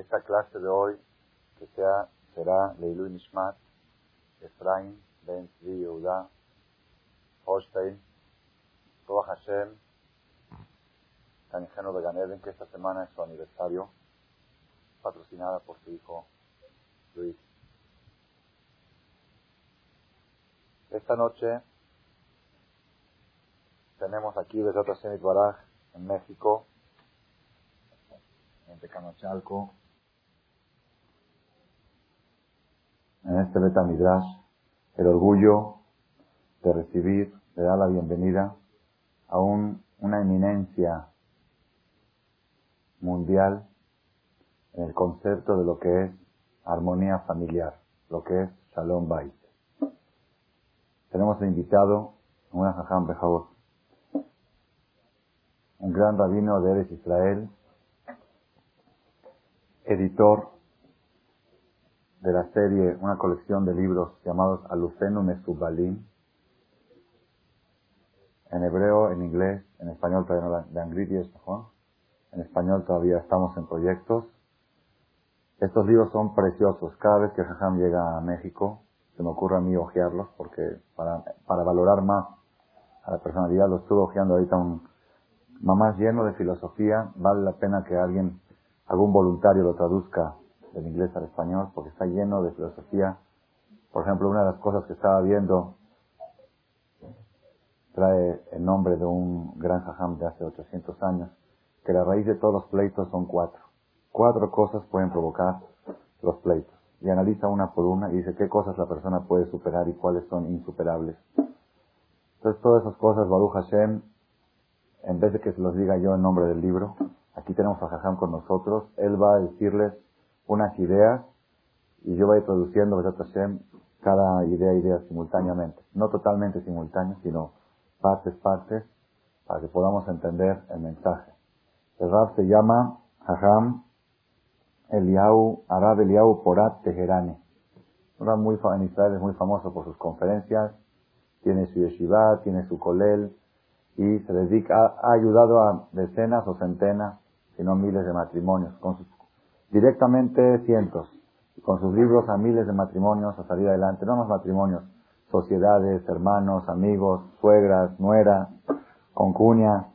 esta clase de hoy que sea, será Leilu Nishmat, Efraim, Ben Tzvi Yehuda, Holstein, Roa Hashem, Canijeno de Ganeden, que esta semana es su aniversario, patrocinada por su hijo Luis. Esta noche tenemos aquí desde otra Baraj en México, en Tecanochalco, en este Betamidrash, el orgullo de recibir, de dar la bienvenida a un, una eminencia mundial en el concepto de lo que es armonía familiar, lo que es Shalom Bait. Tenemos invitado a una jajam Bejabot, un gran rabino de Eres Israel, editor de la serie, una colección de libros llamados Alufenu Mesubalim, en hebreo, en inglés, en español todavía no, de Angrit En español todavía estamos en proyectos. Estos libros son preciosos. Cada vez que Jajam llega a México, se me ocurre a mí ojearlos porque para, para valorar más a la personalidad, lo estuve ojeando ahorita un mamás lleno de filosofía. Vale la pena que alguien, algún voluntario lo traduzca del inglés al español porque está lleno de filosofía. Por ejemplo, una de las cosas que estaba viendo trae el nombre de un gran jajam de hace 800 años, que la raíz de todos los pleitos son cuatro. Cuatro cosas pueden provocar los pleitos. Y analiza una por una y dice qué cosas la persona puede superar y cuáles son insuperables. Entonces todas esas cosas, Baruch Hashem, en vez de que se los diga yo en nombre del libro, aquí tenemos a Jajam con nosotros, él va a decirles unas ideas y yo voy traduciendo, Hashem, cada idea, idea simultáneamente. No totalmente simultáneo, sino partes, partes, para que podamos entender el mensaje. El Rab se llama Hajam Eliau, Arab Eliau Porat Teherani. Un muy, en Israel es muy famoso por sus conferencias, tiene su yeshiva, tiene su kolel, y se dedica, ha ayudado a decenas o centenas, si no miles de matrimonios, con sus, directamente cientos, con sus libros a miles de matrimonios a salir adelante, no más matrimonios, sociedades, hermanos, amigos, suegras, nueras, concuñas,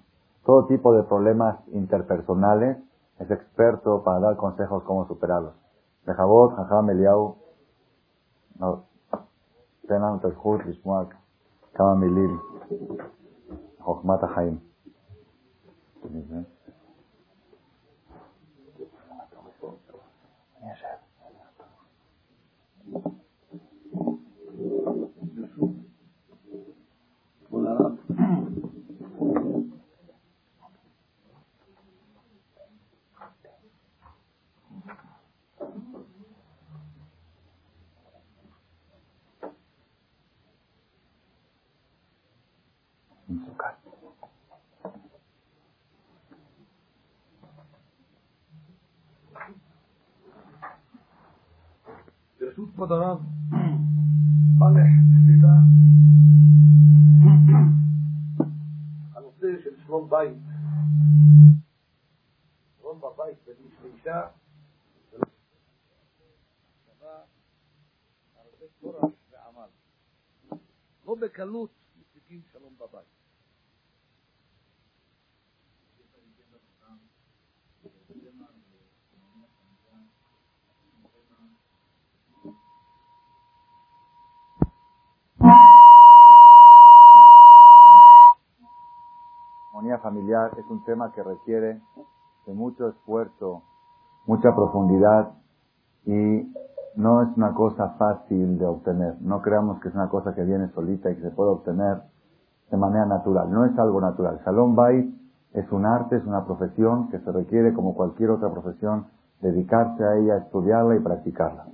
todo tipo de problemas interpersonales, es experto para dar consejos cómo superarlos. Pour l'arabe, ברשות כבוד הרב, פלח, סליחה, הנושא של שלום בית, שלום בבית בין איש לאישה, לא בקלות familiar es un tema que requiere de mucho esfuerzo, mucha profundidad y no es una cosa fácil de obtener. No creamos que es una cosa que viene solita y que se puede obtener de manera natural. No es algo natural. Salón Bait es un arte, es una profesión que se requiere, como cualquier otra profesión, dedicarse a ella, estudiarla y practicarla.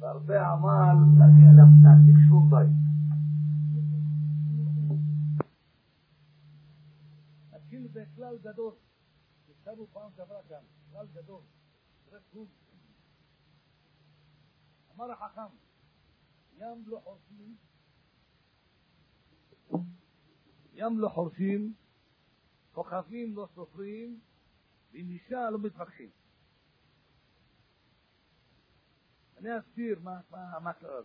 והרבה עמל גדול, הזכרנו פעם שעברה כאן, כלל גדול, אמר החכם, ים לא חורשים, ים לא חורשים, כוכבים לא סופרים, ועם אישה לא מתווכחים. אני אסביר מה, מה, מה קרה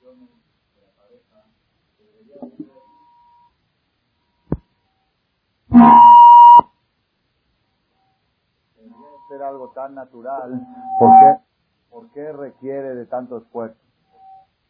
relaciones de la pareja, que debería ser, ser algo tan natural, ¿por qué, ¿por qué requiere de tanto esfuerzo?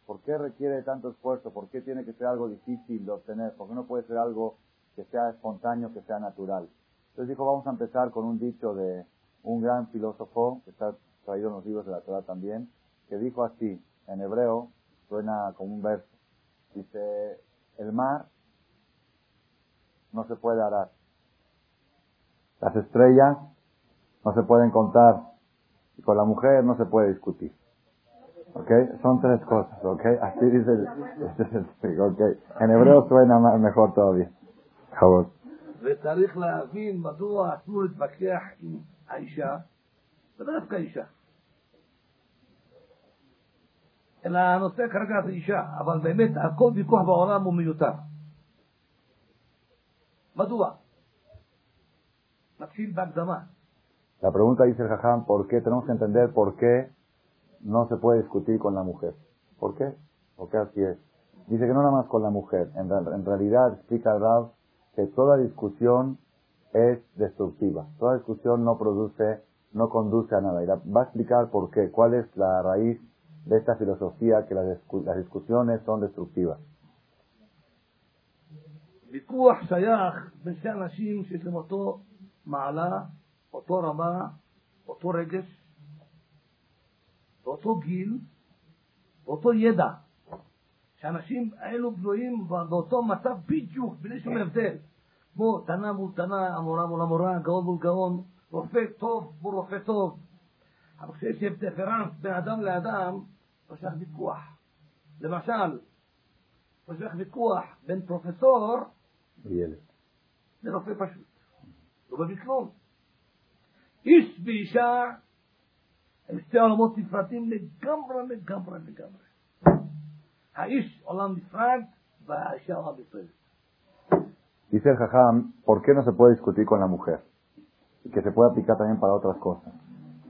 ¿Por qué requiere de tanto esfuerzo? ¿Por qué tiene que ser algo difícil de obtener? ¿Por qué no puede ser algo que sea espontáneo, que sea natural? Entonces dijo, vamos a empezar con un dicho de un gran filósofo, que está traído en los libros de la Torah también, que dijo así, en hebreo, suena como un verso. Dice, el mar no se puede arar. Las estrellas no se pueden contar. Y con la mujer no se puede discutir. ¿Ok? Son tres cosas, ¿ok? Así dice el, este es el explico, ¿ok? En hebreo suena ma- mejor todavía. Por favor. וצריך להבין מדוע אסור להתווכח עם האישה, ולא דווקא אישה. אלא הנושא כרגע זה אישה, אבל באמת כל ויכוח בעולם הוא מיותר. מדוע? נתחיל בהקדמה. La pregunta dice el Jajam, ¿por qué? Tenemos que entender por qué no se puede discutir con la mujer. ¿Por qué? Porque así es. Dice que no nada más con la mujer. En, real- en realidad, explica el Rab, que toda discusión es destructiva. Toda discusión no produce, no conduce a nada. Y la- va a explicar por qué, cuál es la raíz de esta filosofía que las, discu- las discusiones son destructivas. ויכוח שייך בין שני אנשים שיש להם אותו מעלה, אותו רמה, אותו רגש, באותו גיל, באותו ידע. שהאנשים האלו בנויים באותו מצב בדיוק, בלי שום הבדל. כמו תנא מול תנא, המורה מול המורה, גאון מול גאון, רופא טוב מול רופא טוב. אבל כשיש דיפרנס בין אדם לאדם, נמשך ויכוח. למשל, נמשך ויכוח בין פרופסור él. לרופא פשוט. לא מביא כלום. איש ואישה הם שתי עולמות נפרדים לגמרי, לגמרי, לגמרי. האיש עולם נפרד והאישה עולם נפרד. Dice el Jajam, ¿por qué no se puede discutir con la mujer? Que se puede aplicar también para otras cosas.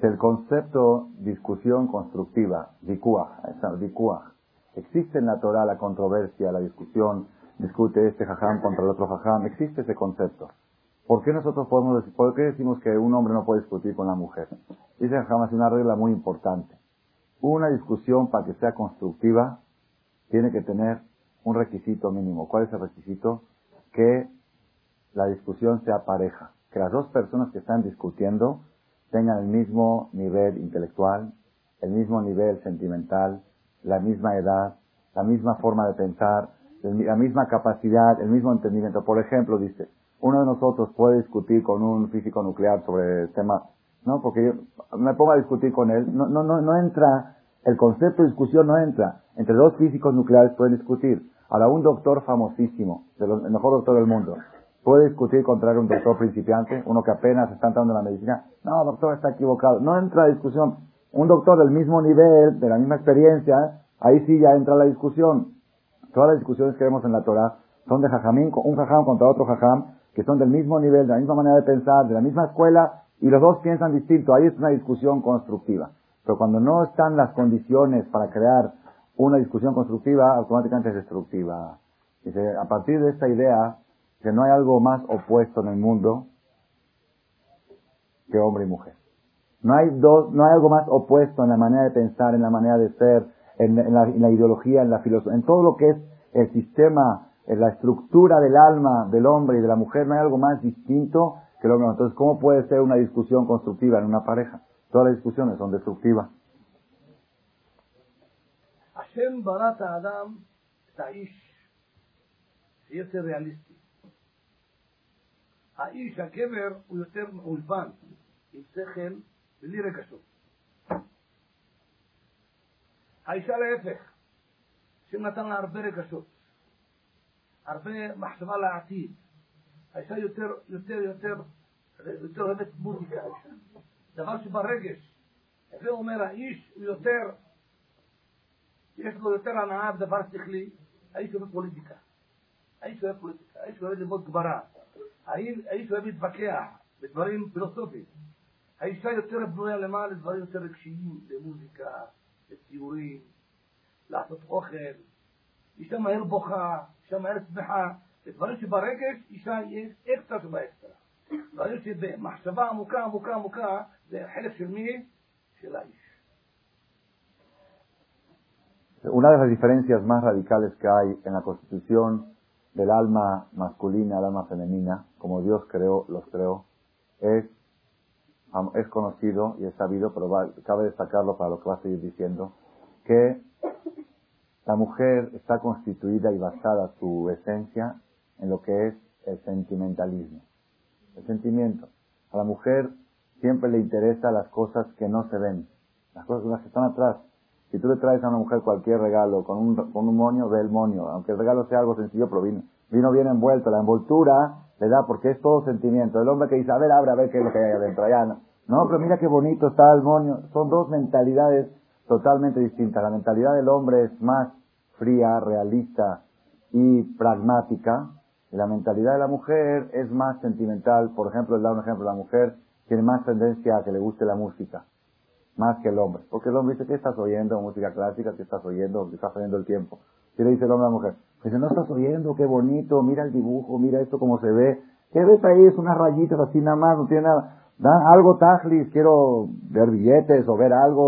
El concepto discusión constructiva, dikuach, existe en la Torah la controversia, la discusión, discute este Jajam contra el otro Jajam, existe ese concepto. ¿Por qué nosotros podemos decir, por qué decimos que un hombre no puede discutir con la mujer? Dice Jajam, es una regla muy importante. Una discusión para que sea constructiva tiene que tener un requisito mínimo. ¿Cuál es el requisito? Que la discusión sea pareja. Que las dos personas que están discutiendo tengan el mismo nivel intelectual, el mismo nivel sentimental, la misma edad, la misma forma de pensar, la misma capacidad, el mismo entendimiento. Por ejemplo, dice, uno de nosotros puede discutir con un físico nuclear sobre el tema, no, porque yo me pongo a discutir con él, no, no, no, no entra, el concepto de discusión no entra. Entre dos físicos nucleares pueden discutir. Ahora, un doctor famosísimo, de el mejor doctor del mundo, puede discutir contra un doctor principiante, uno que apenas está entrando en la medicina. No, doctor, está equivocado. No entra la discusión. Un doctor del mismo nivel, de la misma experiencia, ahí sí ya entra la discusión. Todas las discusiones que vemos en la Torah son de jajamín, un jajam contra otro jajam, que son del mismo nivel, de la misma manera de pensar, de la misma escuela, y los dos piensan distinto. Ahí es una discusión constructiva. Pero cuando no están las condiciones para crear una discusión constructiva, automáticamente es destructiva. Dice, a partir de esta idea, que no hay algo más opuesto en el mundo que hombre y mujer. No hay dos, no hay algo más opuesto en la manera de pensar, en la manera de ser, en, la, ideología, en la filosofía, en todo lo que es el sistema, en la estructura del alma del hombre y de la mujer, no hay algo más distinto que el hombre. Entonces, ¿cómo puede ser una discusión constructiva en una pareja? Todas las discusiones son destructivas. Hashem barata Adam Taish. Si es realista האיש, הגבר, הוא יותר מאולפן, עם שכל, בלי רגשות. האישה להפך, השם נתן לה הרבה רגשות, הרבה מחשבה לעתיד. האישה יותר, יותר, יותר, יותר אוהבת מוזיקה. דבר שברגש, זה אומר, האיש הוא יותר, יש לו יותר הנאה בדבר שכלי, האיש אוהב פוליטיקה. האיש אוהב פוליטיקה, האיש אוהב ללמוד גברה. האיש אוהב להתווכח בדברים פילוסופיים. האישה יותר בנויה למה? לדברים יותר רגשיים, למוזיקה, לציורים, לעשות אוכל. אישה מהר בוכה, אישה מהר שמחה. לדברים שברגש אישה יש אקסטרה שבאקסטרה. דברים שבמחשבה עמוקה, עמוקה, עמוקה, זה חלק של מי? של האיש. Una de las diferencias más radicales que hay en la constitución del alma masculina al alma femenina, como Dios creó, los creó, es, es conocido y es sabido, pero cabe destacarlo para lo que va a seguir diciendo, que la mujer está constituida y basada su esencia en lo que es el sentimentalismo. El sentimiento. A la mujer siempre le interesa las cosas que no se ven, las cosas que están atrás. Si tú le traes a una mujer cualquier regalo con un, con un moño, ve el moño. Aunque el regalo sea algo sencillo, pero vino, vino bien envuelto. La envoltura le da porque es todo sentimiento. El hombre que dice, a ver, abre, a ver qué es lo que hay adentro. Allá no. no, pero mira qué bonito está el moño. Son dos mentalidades totalmente distintas. La mentalidad del hombre es más fría, realista y pragmática. Y la mentalidad de la mujer es más sentimental. Por ejemplo, le da un ejemplo. La mujer tiene más tendencia a que le guste la música más que el hombre. Porque el hombre dice, ¿qué estás oyendo? Música clásica, ¿qué estás oyendo? ¿Qué estás oyendo el tiempo? ¿Qué le dice el hombre a la mujer? Dice, no estás oyendo, qué bonito, mira el dibujo, mira esto cómo se ve. ¿Qué ves ahí? Es unas rayitas así nada más, no tiene nada. Da algo tajlis, quiero ver billetes o ver algo,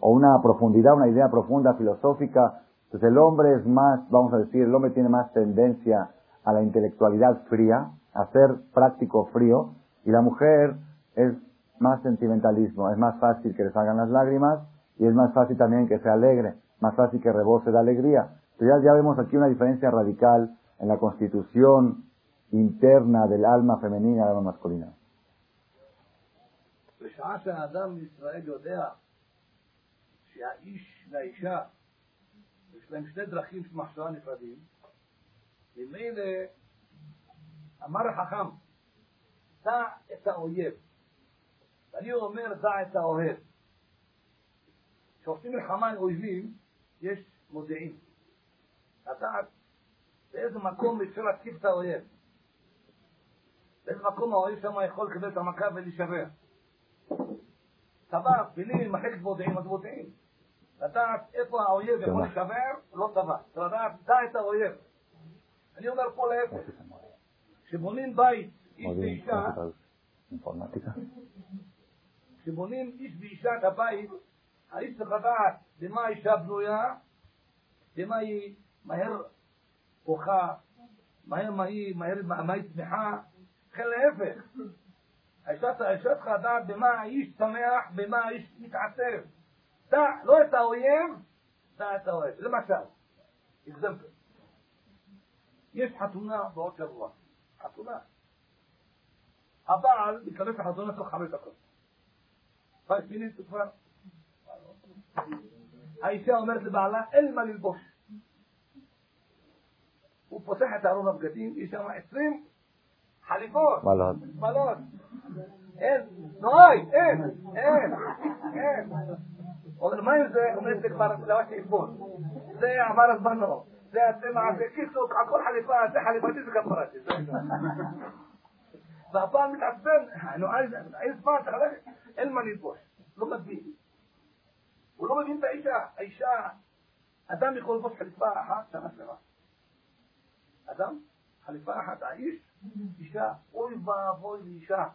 o, una profundidad, una idea profunda, filosófica. Entonces el hombre es más, vamos a decir, el hombre tiene más tendencia a la intelectualidad fría, a ser práctico frío, y la mujer es más sentimentalismo, es más fácil que le salgan las lágrimas y es más fácil también que se alegre, más fácil que rebose de alegría. Pero ya, ya vemos aquí una diferencia radical en la constitución interna del alma femenina y alma masculina. בשעה שהאדם בישראל יודע שהאיש והאישה יש להם שני דרכים של מחשבה נפרדים, ממילא אמר החכם, דע את האויב. ואני אומר, דע את האוהב. כשעושים מלחמה עם אויבים, יש מודיעין. לדעת באיזה מקום אפשר להתקיף את האויב. באיזה מקום האויב שם יכול לקבל את המכה ולהישבר. צבא, פילים, מחלקת מודיעין, מה זה מודיעין? לדעת איפה האויב יכול להישבר, לא צבא. צריך לדעת, דע את האויב. אני אומר פה להפך. כשבונים בית, איש ואישה, כשבונים איש ואישה את הבית, האיש צריך לדעת במה האישה בנויה, במה היא מהר בוכה, מהר מה היא, מהר מה היא שמחה, לכן להפך. האישה צריכה לדעת במה האיש שמח, במה האיש מתעצב. דע לא את האויב, דע את האוהב. למשל, אקזמפל. יש חתונה בעוד שבוע. חתונה. הבעל מתכנס לחתונה תוך חמש דקות. חמש מילים כבר. האישה אומרת לבעלה, אין מה ללבוש. הוא פותח את ארון הבגדים, יש שם עשרים חליפות. מלות. אין, נוי, אין, אין, אין. אומר, מה עם זה? אומרת, זה כבר לבשתי אתמול. זה עבר הזמנו. זה הצמח, זה קיצור, על כל חליפה, זה חליפתי זה כפרתי. והבעל מתעצבן, נו, אין זמן, אין מה ללבוש. לא מבין. הוא לא מבין את האישה. האישה, אדם יכול ללבוש חליפה אחת שנה שלמה. אדם, חליפה אחת, האיש, אישה, אוי ואבוי לאישה.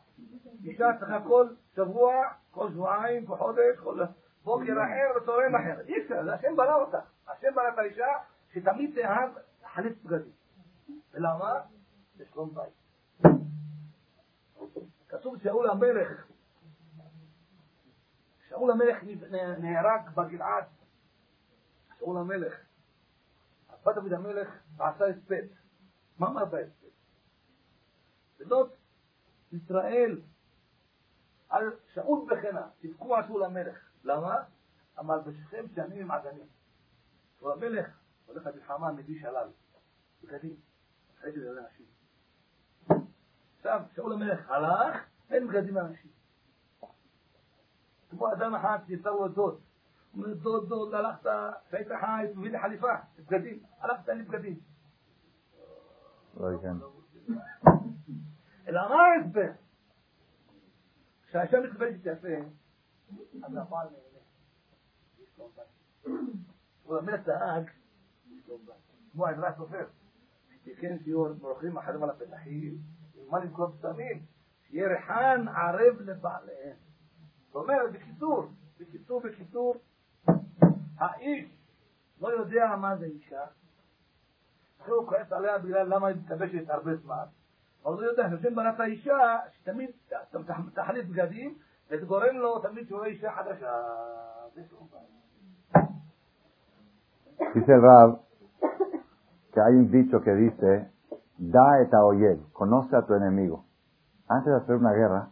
אישה צריכה כל שבוע, כל שבועיים, כל חודש, כל בוקר אחר וצהריים אחר. אי אפשר, זה השם ברא אותה. השם ברא את האישה שתמיד תאהב חליף בגדים. ולמה? לשלום בית. כתוב שאול המלך, שאול המלך נהרג בגלעד, שאול המלך, בת דוד המלך עשה הספד. מה אמר בהספד? בנות ישראל על שאול בחנה, תבכו על שאול המלך. למה? אמר בשכם שנים עם עדנים. שאול המלך הולך למלחמה, מביא שלל, בגדים, אחרי זה לאנשים. עכשיו, שאול המלך הלך, אין בגדים לאנשים. כמו אדם אחד שיצא לו דוד. אומר דוד, דוד, הלכת, כשהיית חי, תביא לי חליפה, בגדים. הלכת, אין לי בגדים. לא ייתן. אלא מה ההסבר? כשהשם מתקבל שתעשה, אז הפעל נהנה. הוא באמת דאג. כמו העזרה הסופר. שתיקן שיעור, מורחים אחרים על הפתחים, מה למכור בסמים? שיהיה ריחן ערב לבעליהם. זאת אומרת, בקיצור, בקיצור, בקיצור, האיש לא יודע מה זה אישה, אחרי הוא כועס עליה בגלל למה היא מתלבשת הרבה זמן, אבל הוא יודע שהשם ברא את האישה, שתמיד תחליף בגדים, וזה גורם לו תמיד שהוא רואה אישה חדשה. זה שהוא Dice el Rab que hay un dicho que dice, da et oyer, conoce a tu enemigo. Antes de hacer una guerra,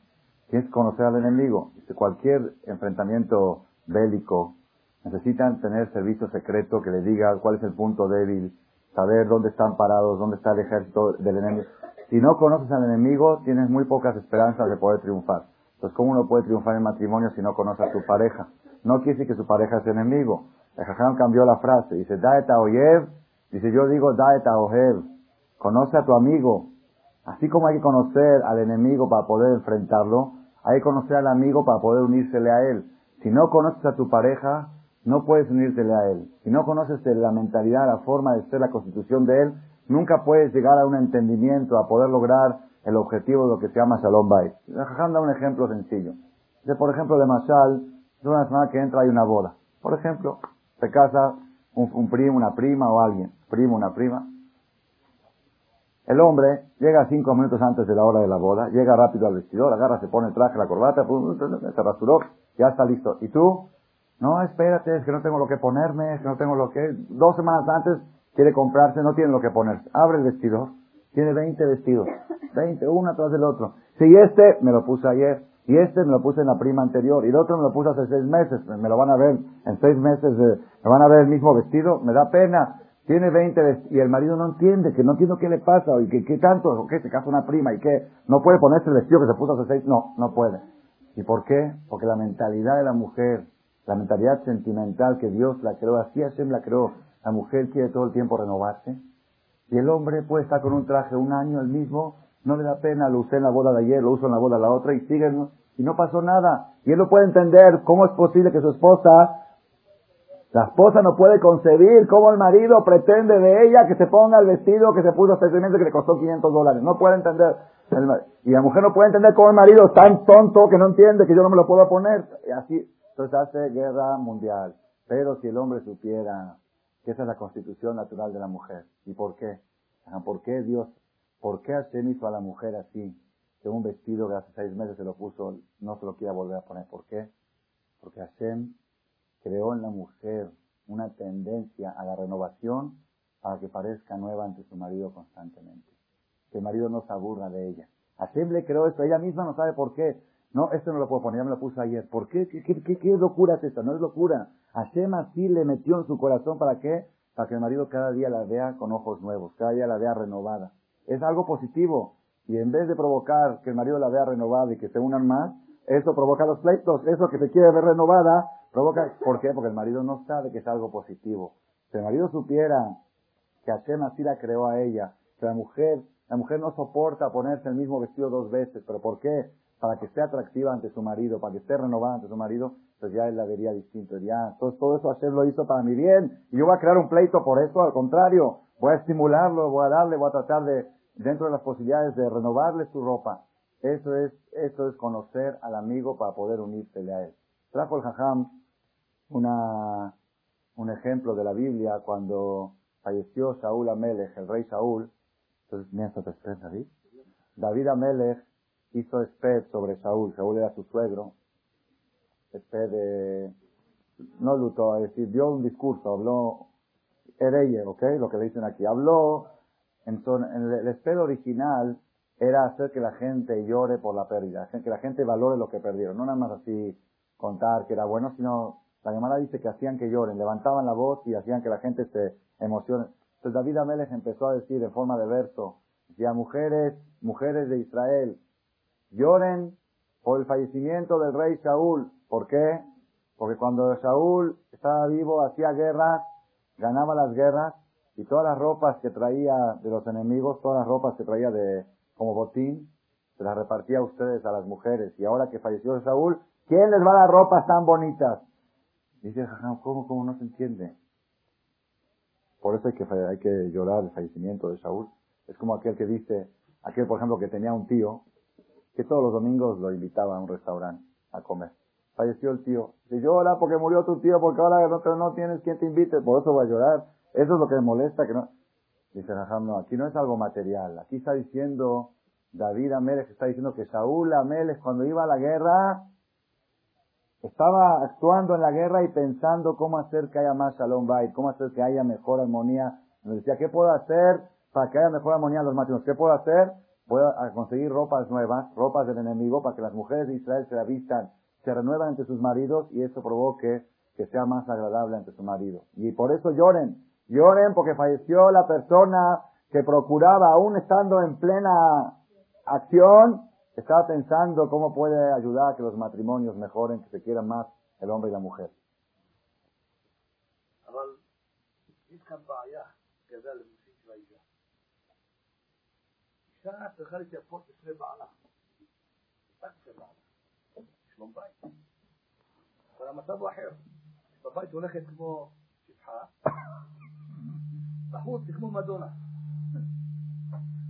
tienes que conocer al enemigo. Dice, cualquier enfrentamiento bélico, necesitan tener servicio secreto que le diga cuál es el punto débil, saber dónde están parados, dónde está el ejército del enemigo. Si no conoces al enemigo, tienes muy pocas esperanzas de poder triunfar. Entonces, ¿cómo uno puede triunfar en matrimonio si no conoce a su pareja? No quiere decir que su pareja es enemigo. El Jajam cambió la frase. Dice, Daeta oyev. Dice, yo digo Daeta ojev. Conoce a tu amigo. Así como hay que conocer al enemigo para poder enfrentarlo, hay que conocer al amigo para poder unírsele a él. Si no conoces a tu pareja, no puedes unírtele a él. Si no conoces la mentalidad, la forma de ser, la constitución de él, nunca puedes llegar a un entendimiento, a poder lograr el objetivo de lo que se llama Shalom Bay. Jajam da un ejemplo sencillo. De, por ejemplo, de Mashal, de una semana que entra hay una boda. Por ejemplo, se casa un, un primo, una prima o alguien, primo, una prima. El hombre llega cinco minutos antes de la hora de la boda, llega rápido al vestidor, agarra, se pone el traje, la corbata, se rasuró, ya está listo. ¿Y tú? No, espérate, es que no tengo lo que ponerme, es que no tengo lo que... Dos semanas antes quiere comprarse, no tiene lo que ponerse. Abre el vestidor, tiene 20 vestidos, 20, uno atrás del otro. Si este me lo puse ayer, y este me lo puse en la prima anterior, y el otro me lo puse hace seis meses, me lo van a ver en seis meses, me van a ver el mismo vestido, me da pena. Tiene 20 y el marido no entiende, que no entiendo qué le pasa, y que qué tanto, o qué se casa una prima y que no puede ponerse el vestido que se puso hace seis, no, no puede. ¿Y por qué? Porque la mentalidad de la mujer, la mentalidad sentimental que Dios la creó, así Hashem la creó, la mujer quiere todo el tiempo renovarse, y el hombre puede estar con un traje un año el mismo, no le da pena, lo usé en la boda de ayer, lo uso en la boda de la otra, y sigue, y no pasó nada. Y él no puede entender cómo es posible que su esposa la esposa no puede concebir cómo el marido pretende de ella que se ponga el vestido que se puso seis meses que le costó 500 dólares. No puede entender. y la mujer no puede entender cómo el marido es tan tonto que no entiende que yo no me lo puedo poner. Y así, entonces hace guerra mundial. Pero si el hombre supiera que esa es la constitución natural de la mujer. ¿Y por qué? ¿Por qué Dios, por qué Hashem hizo a la mujer así? Que un vestido que hace seis meses se lo puso, no se lo quiera volver a poner. ¿Por qué? Porque Hashem creó en la mujer una tendencia a la renovación para que parezca nueva ante su marido constantemente. Que el marido no se aburra de ella. Hashem le creó esto, ella misma no sabe por qué. No, esto no lo puedo poner, ya me lo puse ayer. ¿Por qué? ¿Qué, locura es esta? No es locura. Hashem así le metió en su corazón, ¿para qué? Para que el marido cada día la vea con ojos nuevos, cada día la vea renovada. Es algo positivo. Y en vez de provocar que el marido la vea renovada y que se unan más, eso provoca los pleitos. Eso que se quiere ver renovada, Provoca, ¿por qué? Porque el marido no sabe que es algo positivo. Si el marido supiera que Hashem así la creó a ella, que la mujer, la mujer no soporta ponerse el mismo vestido dos veces, pero ¿por qué? Para que esté atractiva ante su marido, para que esté renovada ante su marido, pues ya él la vería distinto. Ya, entonces todo eso Hashem lo hizo para mi bien, y yo voy a crear un pleito por eso, al contrario, voy a estimularlo, voy a darle, voy a tratar de, dentro de las posibilidades de renovarle su ropa. Eso es, eso es conocer al amigo para poder unírsele a él. Trajo el jajam una, un ejemplo de la Biblia cuando falleció Saúl Amelech, el rey Saúl. Entonces, mira David. David Amelech hizo esped sobre Saúl. Saúl era su suegro. Esped de, no lutó, es decir, dio un discurso, habló, Ereye, ¿ok? Lo que le dicen aquí. Habló, entonces, el esped original era hacer que la gente llore por la pérdida, que la gente valore lo que perdieron. No nada más así contar que era bueno, sino la llamada dice que hacían que lloren, levantaban la voz y hacían que la gente se emocione. Entonces David Amélez empezó a decir en forma de verso, decía, mujeres, mujeres de Israel, lloren por el fallecimiento del rey Saúl, ¿Por qué? Porque cuando Saúl estaba vivo, hacía guerras, ganaba las guerras, y todas las ropas que traía de los enemigos, todas las ropas que traía de, como botín, se las repartía a ustedes, a las mujeres. Y ahora que falleció Saúl, ¿quién les va a dar ropas tan bonitas? Dice, ¿cómo, cómo no se entiende? Por eso hay que, hay que llorar el fallecimiento de Saúl. Es como aquel que dice, aquel por ejemplo que tenía un tío, que todos los domingos lo invitaba a un restaurante a comer. Falleció el tío. Se llora porque murió tu tío, porque ahora no, no tienes quien te invite, por eso voy a llorar. Eso es lo que me molesta, que no. Dice Raham, no, aquí no es algo material. Aquí está diciendo David Amélez, está diciendo que Saúl Amélez cuando iba a la guerra, estaba actuando en la guerra y pensando cómo hacer que haya más Shalom Bait, cómo hacer que haya mejor armonía. Me decía, ¿qué puedo hacer para que haya mejor armonía en los matrimonios? ¿Qué puedo hacer? Voy a conseguir ropas nuevas, ropas del enemigo, para que las mujeres de Israel se la vistan, se renuevan entre sus maridos y eso provoque que sea más agradable entre su marido. Y por eso lloren, lloren porque falleció la persona que procuraba, aún estando en plena acción, estaba pensando cómo puede ayudar a que los matrimonios mejoren, que se quieran más el hombre y la mujer. אבל המצב הוא אחר. בבית הולכת כמו שפחה, בחוץ זה כמו מדונה.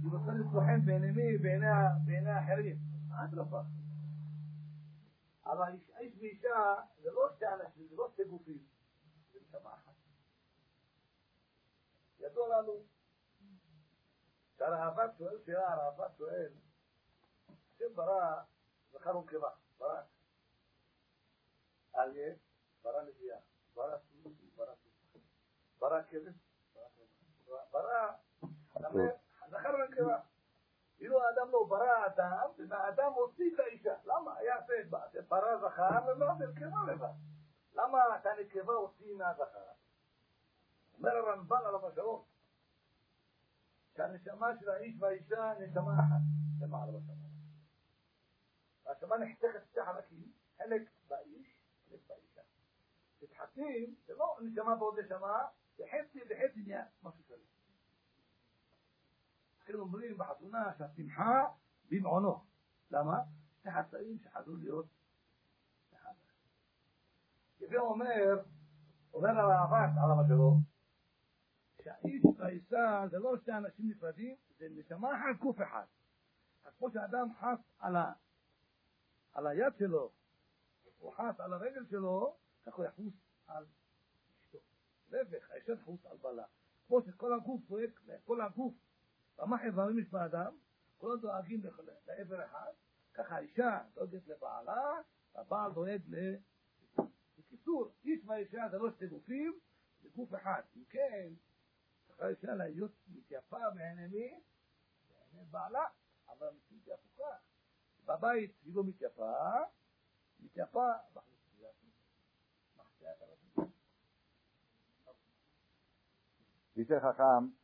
היא רוצה למצוא חן בעיני מי? בעיני האחרים. אדרבה. אבל איש ואישה זה לא שתי אנשים, זה לא שתי גופים, זה נשמה אחת. ידוע לנו שהרעב"ד שואל שאלה, הרעב"ד שואל, השם ברא זכר ונקבה, ברא אריה, ברא נביאה, ברא סוס, ברא סוס, ברא כבש, ברא זכר ונקבה. כאילו האדם לא ברא אדם, והאדם הוציא את האישה. למה? היה עושה ברא זכר ומעשה נקבה לבד. למה את הנקבה הוציא מהזכר? אומר הרמב"ן על המשלות, שהנשמה של האיש והאישה נשמה אחת, למעלה בשמיים. והשמה נחתכת שתי חלקים, חלק באיש, חלק באישה. מתחתנים, זה לא נשמה ועוד נשמה, זה חצי וחצי נהיה משהו שלם. לכן אומרים בחתונה שהשמחה במעונו. למה? שני חצאים שחזרו להיות אחד. יפה אומר, אומר הרעב"ש, על אבא שלו, שהאיש והאישה זה לא שני אנשים נפרדים, זה נשמה אחת, גוף אחד. אז כמו שאדם חס על, ה, על היד שלו, הוא חס על הרגל שלו, כך הוא יחוס על אשתו. להפך, האישה תחוס על בעלה. כמו שכל הגוף דואג, כל הגוף רמ"ח איברים יש באדם, כולם דואגים לעבר אחד, ככה האישה דואגת לבעלה, הבעל דואג ל... בקיצור, איש והאישה זה לא שתי גופים, זה גוף אחד. אם כן, צריכה האישה להיות מתייפה בעיני מי? בעיני בעלה, אבל המציאות היא הפוכה. בבית היא לא מתייפה, מתייפה בחוץ. Dice Jajam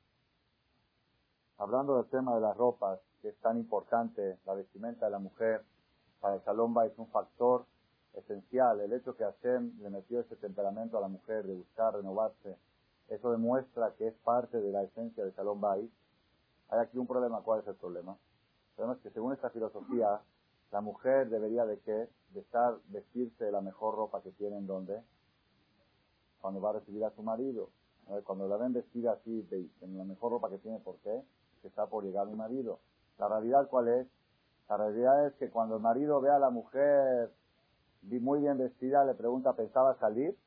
hablando del tema de las ropas, que es tan importante, la vestimenta de la mujer, para el Salomba es un factor esencial. El hecho que Hashem le metió ese temperamento a la mujer de buscar renovarse, eso demuestra que es parte de la esencia de Salón Hay aquí un problema. ¿Cuál es el problema? El problema es que según esta filosofía, la mujer debería de qué? De estar, vestirse de la mejor ropa que tiene en donde? Cuando va a recibir a su marido. Cuando la ven vestida así, en la mejor ropa que tiene, ¿por qué? que está por llegar mi marido. La realidad cuál es? La realidad es que cuando el marido ve a la mujer muy bien vestida, le pregunta, ¿pensaba salir?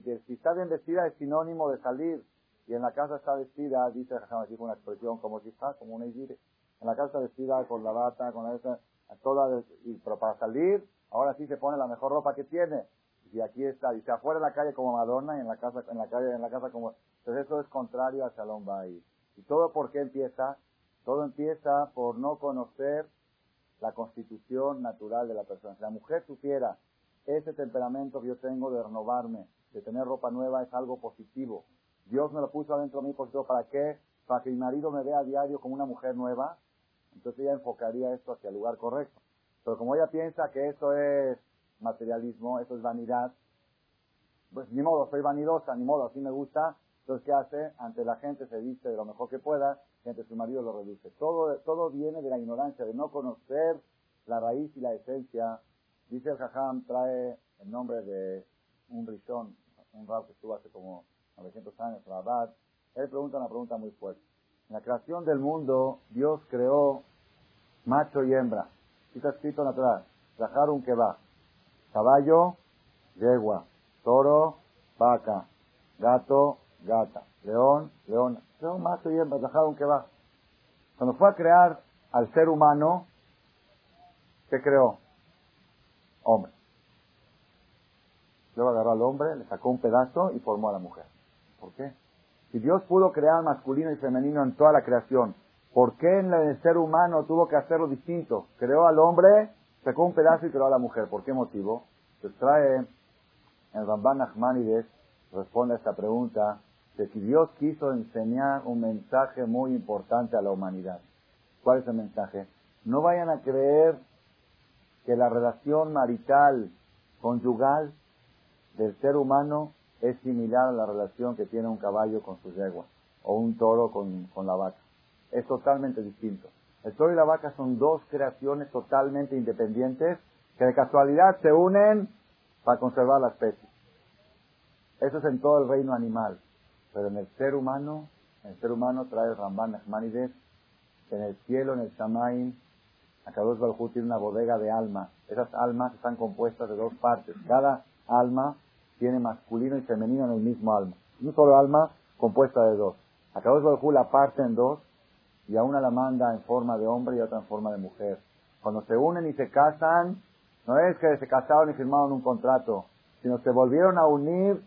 Que si está bien vestida es sinónimo de salir. Y en la casa está vestida, dice dijo una expresión como si está, como una En la casa está vestida con la bata, con la toda, y, pero para salir, ahora sí se pone la mejor ropa que tiene. Y aquí está, dice afuera en la calle como Madonna y en la casa, en la calle, en la casa como, entonces eso es contrario a Shalom Bay. ¿Y todo por qué empieza? Todo empieza por no conocer la constitución natural de la persona. Si la mujer supiera ese temperamento que yo tengo de renovarme, de tener ropa nueva, es algo positivo. Dios me lo puso adentro de mí positivo. ¿Para qué? Para que mi marido me vea a diario como una mujer nueva. Entonces ella enfocaría esto hacia el lugar correcto. Pero como ella piensa que eso es materialismo, eso es vanidad. Pues ni modo, soy vanidosa, ni modo, así me gusta. Entonces, ¿qué hace? Ante la gente se viste de lo mejor que pueda y ante su marido lo reduce. Todo, todo viene de la ignorancia, de no conocer la raíz y la esencia. Dice el Jajam, trae el nombre de un rishon, un rab que estuvo hace como 900 años, Rabat. Él pregunta una pregunta muy fuerte. En la creación del mundo, Dios creó macho y hembra. Está escrito en atrás, un que va. Caballo, yegua. Toro, vaca. Gato, gata. León, leona. Son macho y hembra, un que va. Cuando fue a crear al ser humano, ¿qué creó? Hombre. Luego agarró al hombre, le sacó un pedazo y formó a la mujer. ¿Por qué? Si Dios pudo crear masculino y femenino en toda la creación, ¿por qué en el ser humano tuvo que hacerlo distinto? Creó al hombre, sacó un pedazo y creó a la mujer. ¿Por qué motivo? Se trae el Ramban Nachmanides, responde a esta pregunta, de que Dios quiso enseñar un mensaje muy importante a la humanidad. ¿Cuál es el mensaje? No vayan a creer que la relación marital, conyugal, del ser humano es similar a la relación que tiene un caballo con su yegua o un toro con, la vaca. Es totalmente distinto. El toro y la vaca son dos creaciones totalmente independientes que de casualidad se unen para conservar la especie. Eso es en todo el reino animal. Pero en el ser humano, el ser humano trae el Ramban Nachmanides, en el cielo, en el Shamaim, Akadosh Baruj tiene una bodega de almas. Esas almas están compuestas de dos partes. Cada alma tiene masculino y femenino en el mismo alma. Un solo alma compuesta de dos. Akadosh Baruj la parte en dos y a una la manda en forma de hombre y a otra en forma de mujer. Cuando se unen y se casan, no es que se casaron y firmaron un contrato, sino se volvieron a unir,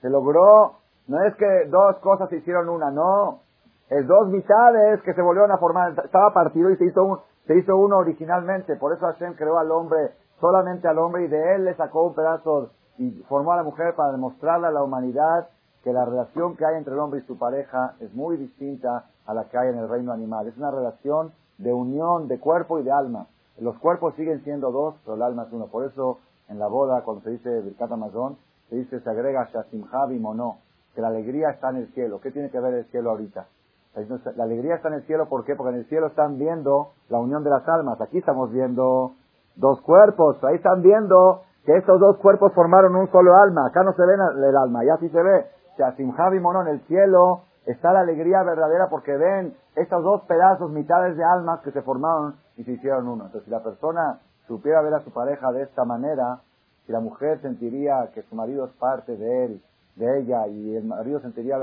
se logró, no es que dos cosas se hicieron una, no, es dos mitades que se volvieron a formar, estaba partido y se hizo, un, se hizo uno originalmente, por eso Hashem creó al hombre, solamente al hombre y de él le sacó un pedazo y formó a la mujer para demostrarle a la humanidad que la relación que hay entre el hombre y su pareja es muy distinta a la que hay en el reino animal. Es una relación de unión de cuerpo y de alma. Los cuerpos siguen siendo dos, pero el alma es uno. Por eso, en la boda, cuando se dice Birkat Amazon, se dice, se agrega Shasimhabi Mono, que la alegría está en el cielo. ¿Qué tiene que ver el cielo ahorita? La alegría está en el cielo, ¿por qué? Porque en el cielo están viendo la unión de las almas. Aquí estamos viendo dos cuerpos, ahí están viendo que estos dos cuerpos formaron un solo alma. Acá no se ve el alma, ya sí se ve. Que a Simhabi Mono en el cielo está la alegría verdadera porque ven estos dos pedazos, mitades de almas que se formaron y se hicieron uno. Entonces, si la persona supiera ver a su pareja de esta manera, si la mujer sentiría que su marido es parte de él, de ella, y el marido sentiría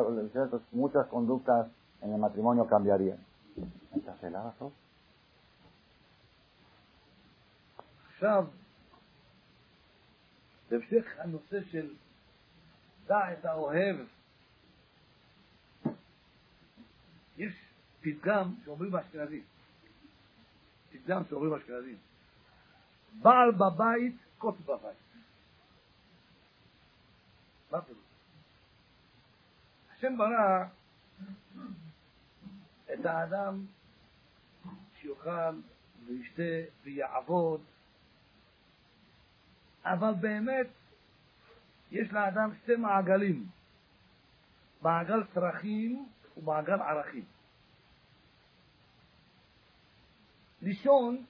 muchas conductas en el matrimonio cambiarían. ¿Estás בהמשך הנושא של דע את האוהב, יש פתגם שאומרים באשכנזים, פתגם שאומרים באשכנזים, בעל בבית, קוץ בבית. מה פירוש? השם ברא את האדם שיאכל וישתה ויעבוד, אבל באמת יש לאדם שתי מעגלים, מעגל צרכים ומעגל ערכים. לישון,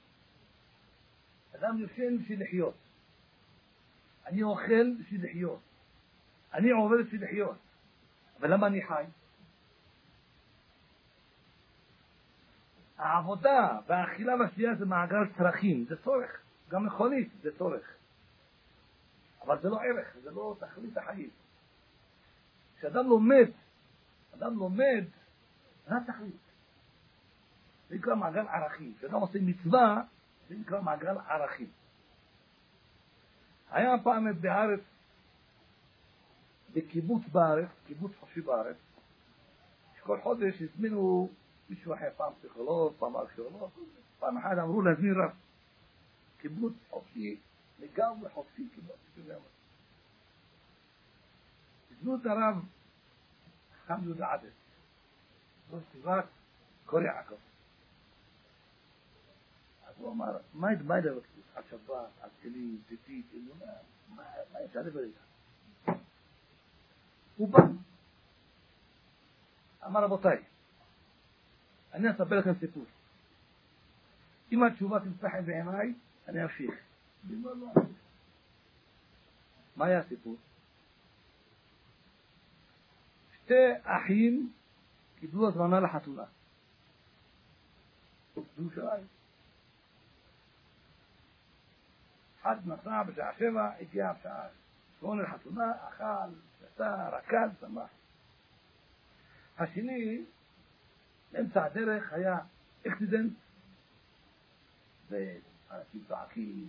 אדם יושן בשביל לחיות. אני אוכל בשביל לחיות. אני עובד בשביל לחיות. אבל למה אני חי? העבודה והאכילה והשתייה זה מעגל צרכים, זה צורך. גם מכונית זה צורך. אבל זה לא ערך, זה לא תכלית החיים. כשאדם לומד, אדם לומד, זה התכלית. זה נקרא מעגל ערכים. כשאדם עושה מצווה, זה נקרא מעגל ערכים. היה פעם בארץ, בקיבוץ בארץ, קיבוץ חופשי בארץ, שכל חודש הזמינו מישהו אחר, פעם פסיכולוג, פעם ארכיאולוג, פעם אחת אמרו להזמין רב. קיבוץ חופשי, לגמרי חופשי קיבוץ לגמרי. הזמינו את הרב חם יהודה עדס, ראש תיבת קור יעקב. אז הוא אמר, מה התביידה על שבת, על כלים, ציצית, מה אפשר לדבר איתה? הוא בא. אמר רבותיי, אני אספר לכם סיפור. אם התשובה תמצא חן בעיניי, אני אמשיך. מה היה הסיפור? שתי אחים קיבלו הזמנה לחתונה. בירושלים. אחד נסע בשעה שבע, הגיע בשעה שמונה לחתונה, אכל, שתה, רקד, שמח. השני, באמצע הדרך היה אקסידנט, ואנשים צועקים,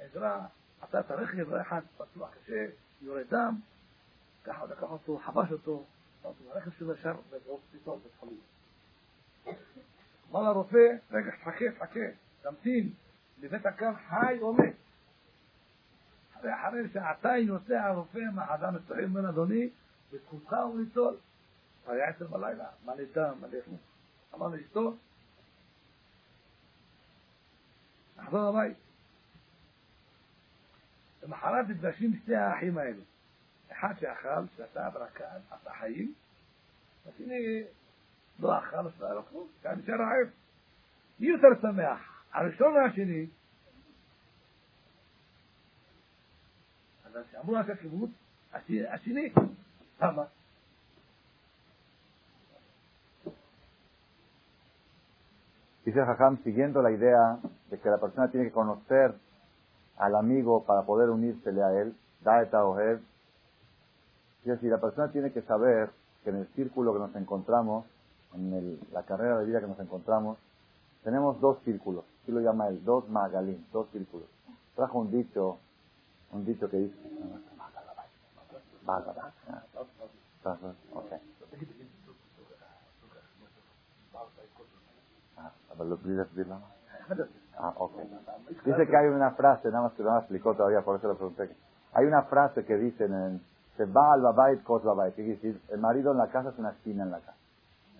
עזרה, עשה את הרכב, אחד פצוע קשה, יורד דם, ככה לקח אותו, חבש אותו, הרכב שלו ישר פתאום בית חולים. אמר לרופא, רגע, חכה, חכה, תמתין, לבית הקם חי או מת. אחרי, אחרי שעתיים נוסע הרופא מהחדר מצטער ממנו, אדוני, בזכותך הוא ניצול. היה עשר בלילה, מלא דם, מלא חום. אמר לאשתו, נחזור הבית. למחרת נפגשים שתי האחים האלו. אחד שאכל, שתה ורקד, עשה חיים, השני לא אכל, לא כלום, היה נשאר רעב. מי יותר שמח, הראשון או השני? אז אמרו לעשות קיבוץ, השני. למה? Dice Jajam, siguiendo la idea de que la persona tiene que conocer al amigo para poder unírsele a él, Daeta Ohev, es decir, la persona tiene que saber que en el círculo que nos encontramos, en el, la carrera de vida que nos encontramos, tenemos dos círculos. Aquí lo llama el dos magalín, dos círculos. Trajo un dicho, un dicho que dice... Okay. Ah, okay. Dice que hay una frase, nada más que no me explicó todavía, por eso lo pregunté. Hay una frase que dicen en se va al babait, cos babait. ¿Qué quiere decir? El marido en la casa es una espina en la casa.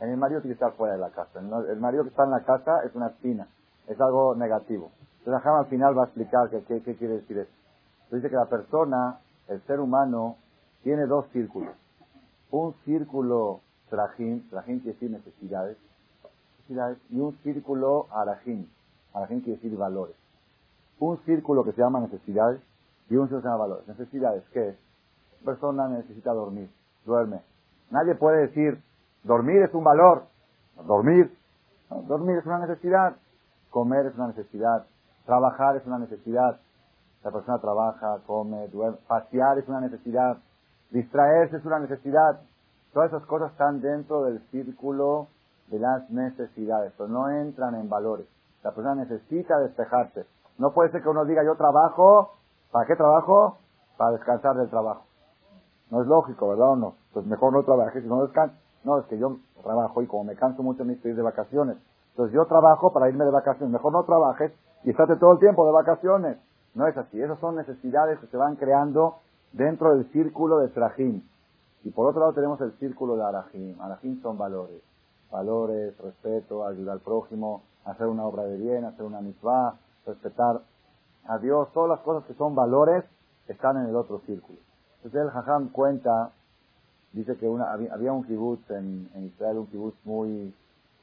El marido tiene que estar fuera de la casa. El marido que está en la casa es una espina. Es algo negativo. Entonces al final va a explicar qué que, quiere decir eso. dice que la persona, el ser humano, tiene dos círculos. Un círculo trajim, trajim quiere decir necesidades, y un círculo arajim, arajim quiere decir valores. Un círculo que se llama necesidades y un círculo se llama valores. Necesidades, ¿qué es? persona necesita dormir, duerme. Nadie puede decir, dormir es un valor. Dormir, dormir es una necesidad. Comer es una necesidad. Trabajar es una necesidad. La persona trabaja, come, duerme. Pasear es una necesidad. Distraerse es una necesidad. Todas esas cosas están dentro del círculo de las necesidades, pero no entran en valores. La persona necesita despejarse. No puede ser que uno diga, yo trabajo, ¿para qué trabajo? Para descansar del trabajo. No es lógico, ¿verdad o no? Pues mejor no trabajes si no descanso. No, es que yo trabajo y como me canso mucho me ir de vacaciones. Entonces yo trabajo para irme de vacaciones. Mejor no trabajes y estate todo el tiempo de vacaciones. No es así. Esas son necesidades que se van creando dentro del círculo de Trajim. Y por otro lado tenemos el círculo de Arajim. Arajim son valores. Valores, respeto, ayudar al prójimo, hacer una obra de bien, hacer una mitzvah, respetar a Dios. Todas las cosas que son valores están en el otro círculo. Entonces el Jajam cuenta, dice que una, había, un kibutz en, Israel, un kibutz muy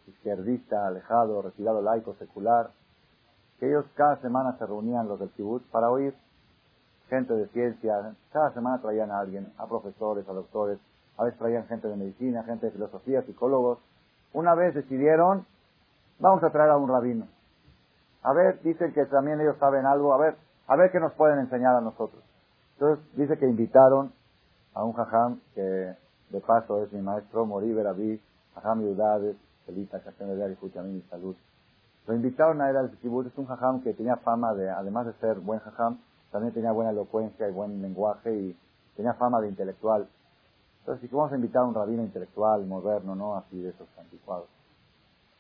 izquierdista, alejado, retirado, laico, secular, que ellos cada semana se reunían los del kibutz para oír gente de ciencia, cada semana traían a alguien, a profesores, a doctores, a veces traían gente de medicina, gente de filosofía, psicólogos. Una vez decidieron, vamos a traer a un rabino. A ver, dicen que también ellos saben algo, a ver, a ver qué nos pueden enseñar a nosotros. Entonces dice que invitaron a un jajam que de paso es mi maestro, Morí Berabí, jajam Yudades, Felita, Castel de y Salud. Lo invitaron a él al kibbutz, es un jajam que tenía fama de, además de ser buen jajam, también tenía buena elocuencia y buen lenguaje y tenía fama de intelectual. Entonces, si vamos a invitar a un rabino intelectual, moderno, ¿no? Así de esos anticuados.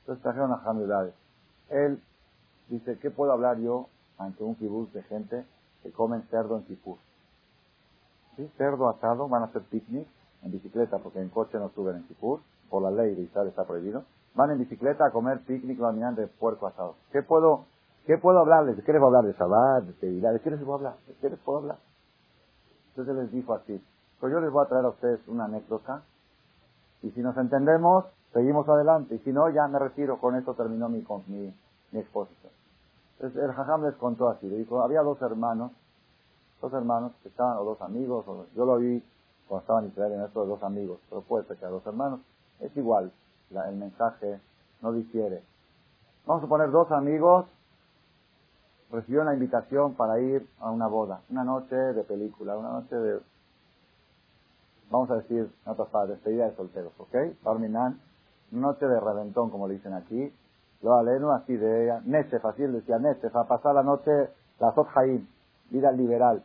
Entonces trajeron a Yudades. Él dice, ¿qué puedo hablar yo ante un kibutz de gente que comen cerdo en Kipur? cerdo asado, van a hacer picnic en bicicleta, porque en coche no suben en Kipur, por la ley de Israel está prohibido. Van en bicicleta a comer picnic caminando de puerco asado. ¿Qué puedo, ¿Qué puedo hablarles? ¿De qué les voy a hablar? ¿De Shabbat? ¿De Tevilá? ¿De qué les voy a hablar? ¿De qué les puedo hablar? Entonces les dijo así, pues yo les voy a traer a ustedes una anécdota y si nos entendemos, seguimos adelante. Y si no, ya me retiro, con esto terminó mi, mi, mi exposición. El Jajam les contó así, le dijo, había dos hermanos, dos hermanos que estaban, o dos amigos, o, yo lo vi cuando estaban en Israel en estos dos amigos, pero puede ser que a dos hermanos, es igual, el mensaje no difiere. Vamos a poner dos amigos recibieron la invitación para ir a una boda, una noche de película, una noche de, vamos a decir, no para despedida de solteros, ¿ok? Barminan, noche de reventón, como le dicen aquí, lo aleno así de ella, así decía Nesef, a pasar la noche, la Sot vida liberal.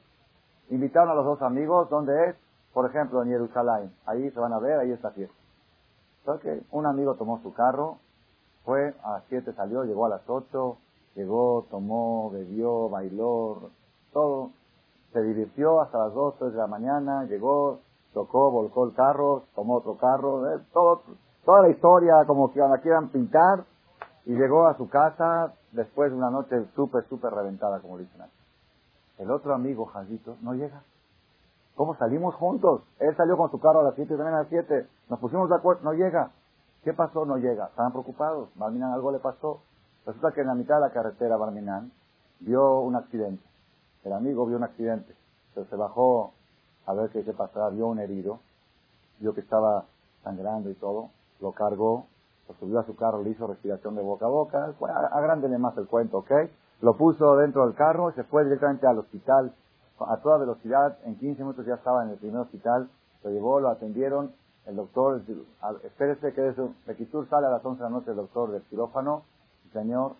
Invitaron a los dos amigos, ¿dónde es? Por ejemplo, en Jerusalén. Ahí se van a ver, ahí está fiesta. Entonces, un amigo tomó su carro, fue, a las 7 salió, llegó a las 8, llegó, tomó, bebió, bailó, todo. Se divirtió hasta las 2, 3 de la mañana, llegó, tocó, volcó el carro, tomó otro carro, eh, todo, toda la historia como que la quieran pintar, y llegó a su casa después de una noche súper, súper reventada, como dicen aquí. El otro amigo, Jadito, no llega. ¿Cómo salimos juntos? Él salió con su carro a las 7 y también a las 7. Nos pusimos de acuerdo, no llega. ¿Qué pasó? No llega. Estaban preocupados. Malminan algo le pasó. Resulta que en la mitad de la carretera Barminan vio un accidente. El amigo vio un accidente. Entonces se bajó a ver qué, qué pasaba. Vio un herido. Vio que estaba sangrando y todo. Lo cargó. Lo subió a su carro. Le hizo respiración de boca a boca. Agrándele más el cuento, ¿ok? Lo puso dentro del carro y se fue directamente al hospital a toda velocidad. En 15 minutos ya estaba en el primer hospital. Lo llevó, lo atendieron. El doctor, espérese que de su sale a las 11 de la noche el doctor del quirófano Señor,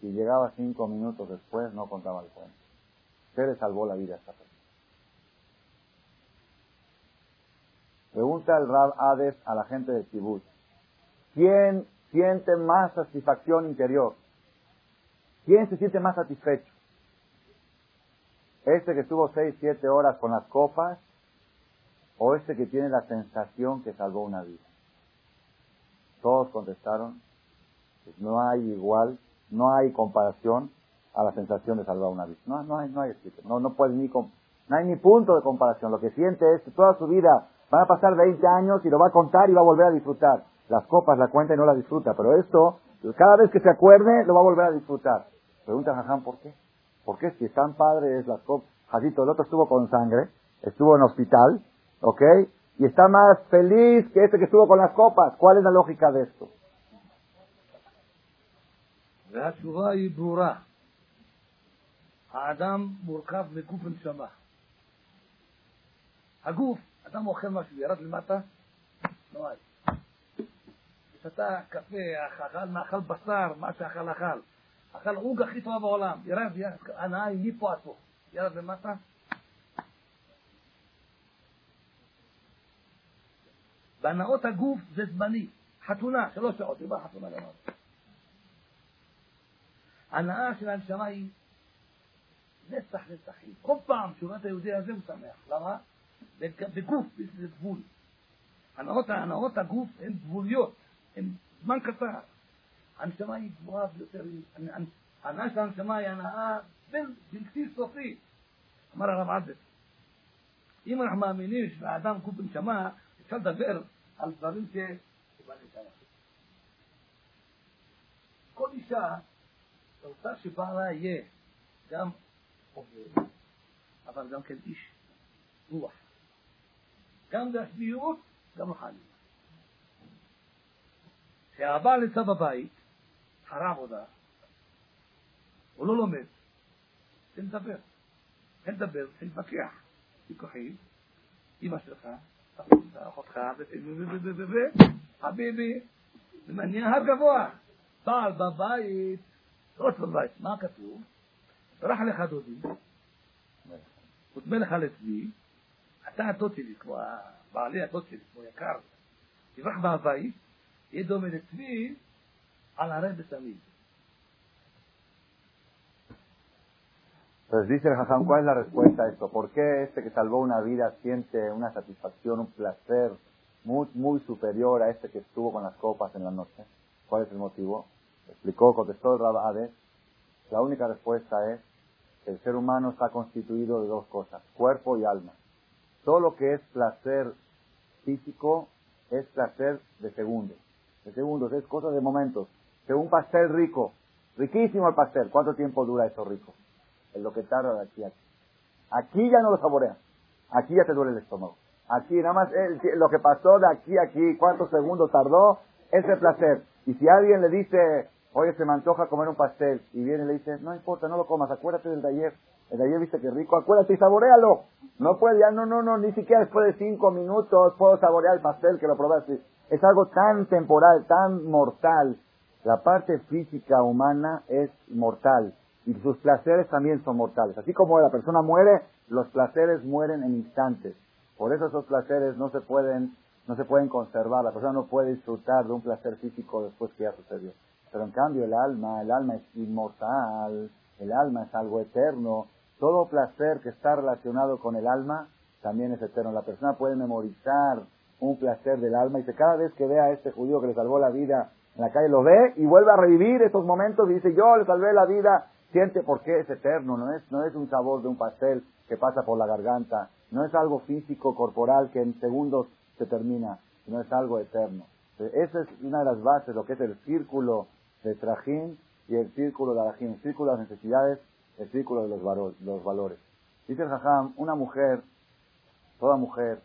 si llegaba cinco minutos después, no contaba el cuento. Usted le salvó la vida a esta persona. Pregunta el Rab Hades a la gente de Tibut. ¿Quién siente más satisfacción interior? ¿Quién se siente más satisfecho? ¿Este que estuvo seis, siete horas con las copas o este que tiene la sensación que salvó una vida? Todos contestaron, no hay igual, no hay comparación a la sensación de salvar una vida. No, no hay, no hay no, no puede ni, no hay ni punto de comparación. Lo que siente es que toda su vida van a pasar 20 años y lo va a contar y va a volver a disfrutar. Las copas la cuenta y no la disfruta, pero esto, cada vez que se acuerde, lo va a volver a disfrutar. Pregunta Jajam, ¿por qué? ¿Por qué si están padres las copas? Jajito, el otro estuvo con sangre, estuvo en hospital, ¿ok? Y está más feliz que este que estuvo con las copas. ¿Cuál es la lógica de esto? והתשובה היא ברורה. האדם מורכב מגוף ונשמה. הגוף, אדם אוכל משהו, ירד למטה, נועד. שתה קפה, אכל, מאכל בשר, מה שאכל אכל. אכל עוג הכי טובה בעולם, ירד, הנאה היא מפה עד פה. ירד למטה. בהנאות הגוף זה זמני. חתונה, שלוש שעות, היא באה חתונה למטה. הנאה של הנשמה היא נצח נצחים. כל פעם שהוא רואה את היהודי הזה הוא שמח. למה? בגוף, זה גבול. הנאות, הנאות הגוף הן גבוליות, הן זמן קצר. הנשמה היא גבוהה ביותר, ההנאה של הנשמה היא הנאה בלתי סופית. אמר הרב עבד, אם אנחנו מאמינים שבאדם גוף ונשמה, אפשר לדבר על דברים ש... כל אישה רוצה שבעלה יהיה גם עובד, אבל גם כן איש רוח. גם בהשביעות, גם לחיים. כשהבעל נמצא בבית, אחרי עבודה, הוא לא לומד, תן לדבר. תן לדבר, תן להתווכח. ויכוחים, אמא שלך, אחותך, חביבי, זה מעניין הגבוה. בעל בבית עוד בבית, מה כתוב? ברח לך דודי, ותמה לך לצבי, אתה הדוד שלי, כמו בעלי הדוד שלי, כמו יקר, תברח מהבית, יהיה דומה לצבי על הרב תמיד. Entonces dice el Jajam, ¿cuál es la respuesta a esto? ¿Por qué este que salvó una vida siente una satisfacción, un placer muy, muy superior a este que estuvo con las copas en la noche? ¿Cuál es el motivo? Explicó, contestó el Rabade, La única respuesta es que el ser humano está constituido de dos cosas, cuerpo y alma. Todo lo que es placer físico es placer de segundos. De segundos, es cosa de momentos. Que un pastel rico, riquísimo el pastel, ¿cuánto tiempo dura eso rico? Es lo que tarda de aquí a aquí. Aquí ya no lo saboreas. Aquí ya te duele el estómago. Aquí nada más lo que pasó de aquí a aquí, cuántos segundos tardó, ese placer. Y si alguien le dice, oye, se me antoja comer un pastel, y viene y le dice, no importa, no lo comas, acuérdate del de ayer. El de ayer viste que rico, acuérdate y saborealo. No puede, ya no, no, no, ni siquiera después de cinco minutos puedo saborear el pastel que lo probaste. Es algo tan temporal, tan mortal. La parte física humana es mortal y sus placeres también son mortales. Así como la persona muere, los placeres mueren en instantes. Por eso esos placeres no se pueden, no se pueden conservar. La persona no puede disfrutar de un placer físico después que ya sucedió. Pero en cambio el alma, el alma es inmortal, el alma es algo eterno. Todo placer que está relacionado con el alma también es eterno. La persona puede memorizar un placer del alma y que cada vez que vea a este judío que le salvó la vida en la calle, lo ve y vuelve a revivir esos momentos y dice, yo le salvé la vida, siente porque es eterno, no es, no es un sabor de un pastel que pasa por la garganta, no es algo físico, corporal, que en segundos se termina, sino es algo eterno. Esa es una de las bases, lo que es el círculo de trajín y el círculo de arajín, el círculo de las necesidades, el círculo de los, valores. Dice el jajam, una mujer, toda mujer,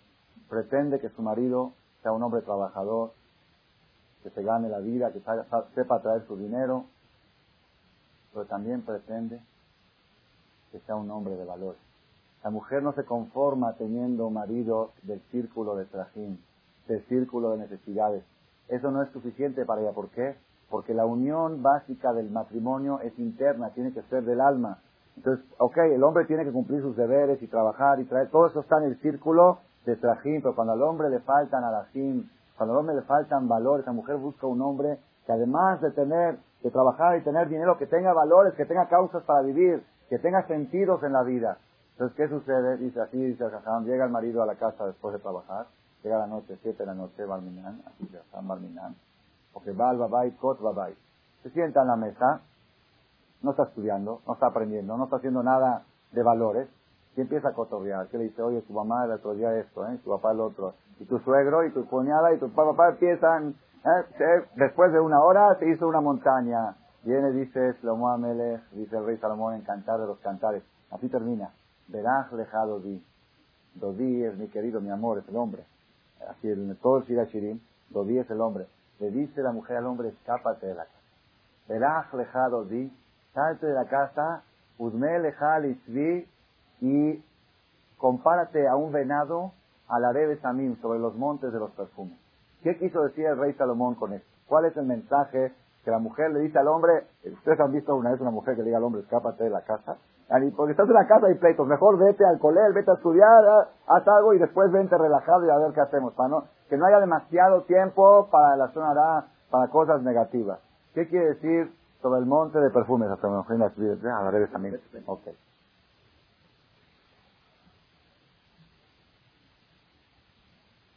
pretende que su marido sea un hombre trabajador, que se gane la vida, que sepa traer su dinero, pero también pretende que sea un hombre de valores. La mujer no se conforma teniendo marido del círculo de trajín, del círculo de necesidades. Eso no es suficiente para ella. ¿Por qué? Porque la unión básica del matrimonio es interna, tiene que ser del alma. Entonces, ok, el hombre tiene que cumplir sus deberes y trabajar y traer, todo eso está en el círculo de trajín, pero cuando al hombre le faltan alajim, cuando al hombre le faltan valores, la mujer busca un hombre que además de tener, de trabajar y tener dinero, que tenga valores, que tenga causas para vivir, que tenga sentidos en la vida. Entonces, ¿qué sucede? Dice así, dice Jajam, llega el marido a la casa después de trabajar, llega la noche, siete de la noche, Balminan, así se llama Balminan, porque va al babay, kot babay. Se sienta en la mesa, no está estudiando, no está aprendiendo, no está haciendo nada de valores, y empieza a cotorrear. Que le dice, oye, tu mamá el otro día esto, ¿eh? tu papá el otro, y tu suegro y tu cuñada y tu papá empiezan, ¿eh? después de una hora se hizo una montaña. Viene, dice Shlomo Amelech, dice el rey Salomón en Cantar de los Cantares. Así termina. Verás lejado di. Dodi es mi querido, mi amor, es el hombre. Así en todo el Shirim, Dodi es el hombre. Le dice la mujer al hombre, escápate de la casa. Verás lejado di, salte de la casa, uzme lejal y compárate a un venado a la de Samim sobre los montes de los perfumes. ¿Qué quiso decir el rey Salomón con esto? ¿Cuál es el mensaje que la mujer le dice al hombre? ¿Ustedes han visto una vez una mujer que le diga al hombre, escápate de la casa? Porque estás en la casa y pleitos. Mejor vete al colegio, vete a estudiar, haz algo y después vente relajado y a ver qué hacemos. Para no, que no haya demasiado tiempo para la zona para cosas negativas. ¿Qué quiere decir sobre el monte de perfumes? Hasta me imagino a la revés también. Okay.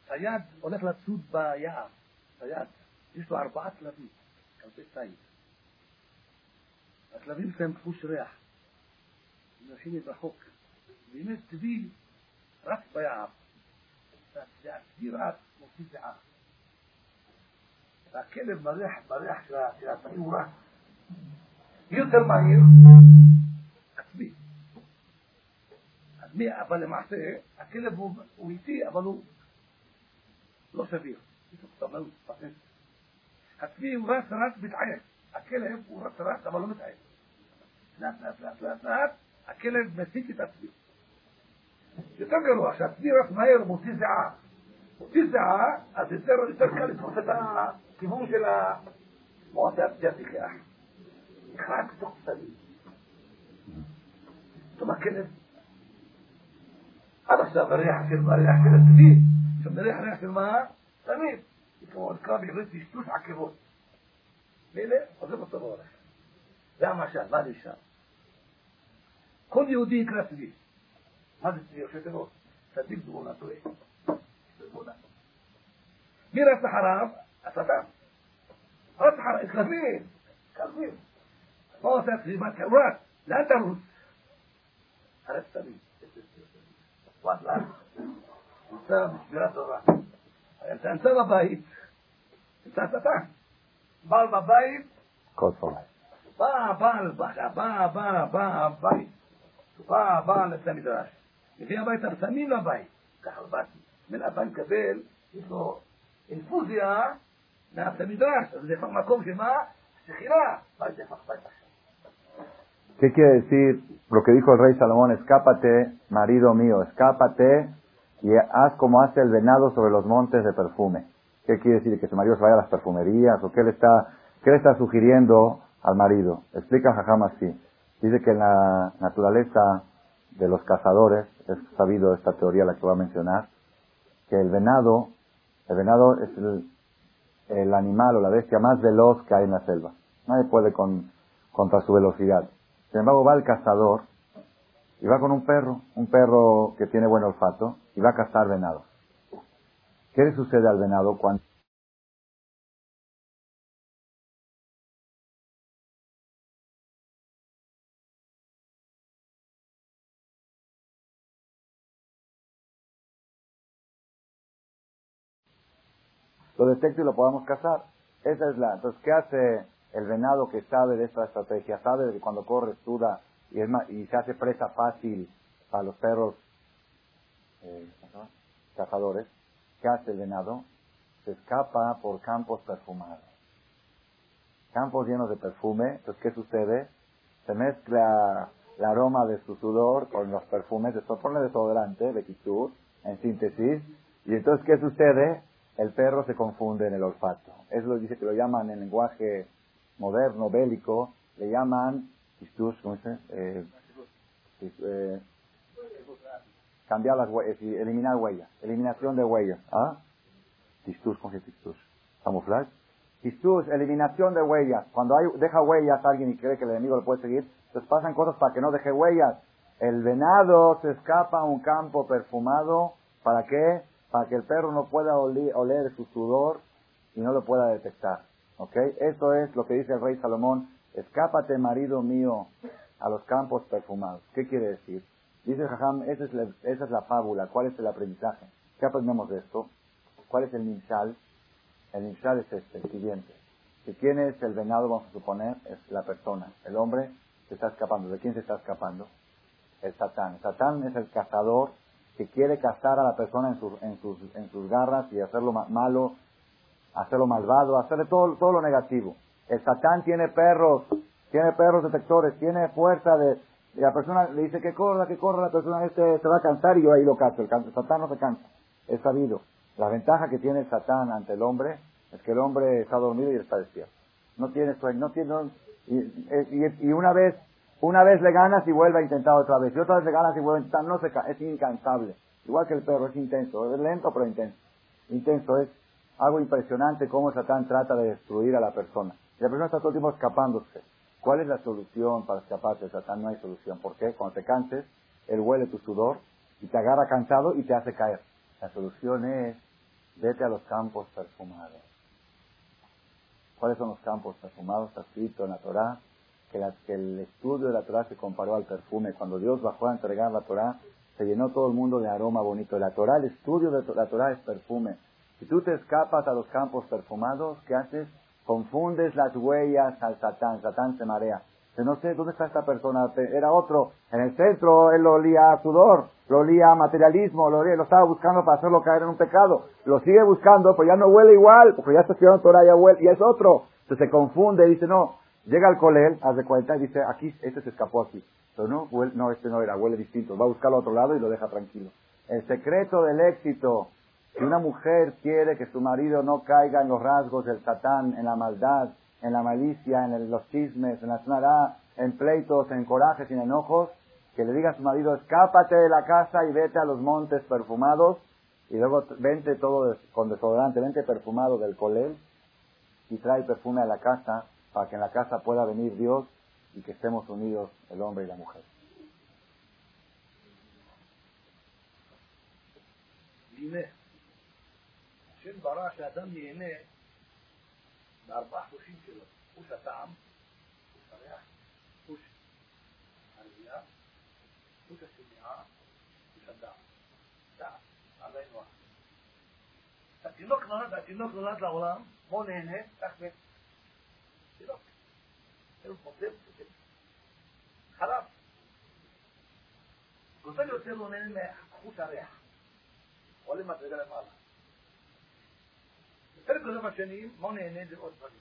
צייד הולך לצוד ביער, צייד, יש לו ארבעה כלבים, כלבי צייד. הכלבים שלהם חוש ריח. מנסים להתרחוק. והנה צבי רץ ביער. והצבי רץ نعم فكلم مريح مريح إلى طيوره يقدر ما يو أتبي أتبي قبل ما أحسي أكل أبو ويتي قبله لو سبيل. يتقبل صحيح. أتبي وراس راس بتعين أكلب وراس راس قبله متعيش. لا لا لا لا لا أكلب مسكت أتبي يتقبلوا عشان أتبي رأس ما يربو تزعه זיעה, אז יותר, יותר קל לתפוס את הכיוון של המועצה הפסיכיח. נכנס לתוך צבי. פתאום הכלב עד עכשיו הריח של הצבי שמריח ריח של מה? תמיד. כמו נקרא בעברית טשטוש עקבות. מילא, עוזב אותו והולך. זה המשל, מה שם? כל יהודי יקרא צבי. מה זה צבי? ראשי תיבות. צדיק תבונתו מי רץ אחריו? השטן. רץ אחריו, כלבים, כלבים. מה עושה קריבת חברה? לאן תרוץ? הרי תמיד. וואלה. נמצא בשבירת תורה. אתה נמצא בבית, נמצא שטן. בעל בבית, כל פעם. בא הבעל, בא, בא, בא, בא הבית, בא הבעל לבית המדרש. מביא הביתה ושמים לבית. ככה באת, בן אדם מקבל, יש לו אינפוזיה מבית המדרש. אז זה מקום שמה? שכירה. בית זה בית ¿Qué quiere decir lo que dijo el rey Salomón? Escápate, marido mío, escápate y haz como hace el venado sobre los montes de perfume. ¿Qué quiere decir? ¿Que su marido se vaya a las perfumerías? ¿O qué le está, qué le está sugiriendo al marido? Explica Jajam así. Dice que en la naturaleza de los cazadores, es sabido esta teoría la que voy a mencionar, que el venado, el venado es el, el animal o la bestia más veloz que hay en la selva. Nadie puede con, contra su velocidad. Sin embargo, va el cazador y va con un perro, un perro que tiene buen olfato, y va a cazar venados. ¿Qué le sucede al venado cuando lo detecte y lo podamos cazar? Esa es la. Entonces, ¿qué hace el venado que sabe de esta estrategia? Sabe de que cuando corre, suda y, es ma- y se hace presa fácil para los perros eh, cazadores. ¿Qué hace el venado? Se escapa por campos perfumados. Campos llenos de perfume. Entonces, ¿qué sucede? Se mezcla el aroma de su sudor con los perfumes, de pone desodorante, de Kitur, en síntesis. Y entonces, ¿qué sucede? El perro se confunde en el olfato. Eso lo dice que lo llaman en lenguaje moderno, bélico, le llaman ¿cómo dice? Eh, eh, cambiar las huellas, eliminar huellas, eliminación de huellas. ¿Ah? ¿cómo se tistus? Camuflaje. Tistus, eliminación de huellas. Cuando hay, deja huellas alguien y cree que el enemigo lo puede seguir, entonces pasan cosas para que no deje huellas. El venado se escapa a un campo perfumado, ¿para qué? Para que el perro no pueda oler, oler su sudor y no lo pueda detectar. ¿Ok? Eso es lo que dice el rey Salomón. Escápate, marido mío, a los campos perfumados. ¿Qué quiere decir? Dice Jajam, esa es, la, esa es la fábula. ¿Cuál es el aprendizaje? ¿Qué aprendemos de esto? ¿Cuál es el ninshal? El ninshal es este, el siguiente. ¿De quién es el venado, vamos a suponer? Es la persona. El hombre se está escapando. ¿De quién se está escapando? El satán. Satán es el cazador que quiere cazar a la persona en, sus en, sus, en sus garras y hacerlo ma malo, hacerlo malvado, hacerle todo, todo lo negativo. El satán tiene perros, tiene perros detectores, tiene fuerza de, la persona le dice que corra, que corra, la persona este se va a cansar y yo ahí lo cazo. El, el satán no se cansa. Es sabido. La ventaja que tiene el satán ante el hombre es que el hombre está dormido y está despierto. No tiene sueño, no tiene, y, y una vez, una vez le ganas y vuelve a intentar otra vez. Y otra vez le ganas y vuelve a intentar, no se ca- es incansable. Igual que el perro, es intenso, es lento pero intenso. Intenso es algo impresionante cómo satán trata de destruir a la persona. Y la persona está todo el tiempo escapándose. ¿Cuál es la solución para escaparte del Satán? No hay solución. ¿Por qué? Cuando te canses, él huele tu sudor y te agarra cansado y te hace caer. La solución es, vete a los campos perfumados. ¿Cuáles son los campos perfumados? Está escrito en la Torá que, la- que el estudio de la Torá se comparó al perfume. Cuando Dios bajó a entregar la Torá, se llenó todo el mundo de aroma bonito. La Torá, el estudio de la Torá es perfume. Si tú te escapas a los campos perfumados, ¿qué haces? Confundes las huellas al Satán. Satán se marea. Dice, no sé, ¿dónde está esta persona? Era otro. En el centro él lo olía a sudor, lo olía a materialismo, lo, olía- lo estaba buscando para hacerlo caer en un pecado. Lo sigue buscando, pero ya no huele igual, porque ya está estudiando Torah, ya huele, y es otro. Entonces se confunde, dice, no, llega al colel, haz de cuenta, y dice, aquí, este se escapó aquí. Pero no, huele- no, este no era, huele distinto. Va a buscarlo a otro lado y lo deja tranquilo. El secreto del éxito, si una mujer quiere que su marido no caiga en los rasgos del satán, en la maldad, en la malicia, en los chismes, en la snará, en pleitos, en corajes y en enojos, que le diga a su marido, escápate de la casa y vete a los montes perfumados, y luego vente todo con desodorante, vente perfumado del colel, y trae perfume a la casa, para que en la casa pueda venir Dios y que estemos unidos el hombre y la mujer. תינוק. הוא חוטף, חלב. גוזל יוצא לו נהנה מחוט הריח. עולה מדרגה למעלה. בפרק גדול השנים, מה נהנה זה עוד דברים.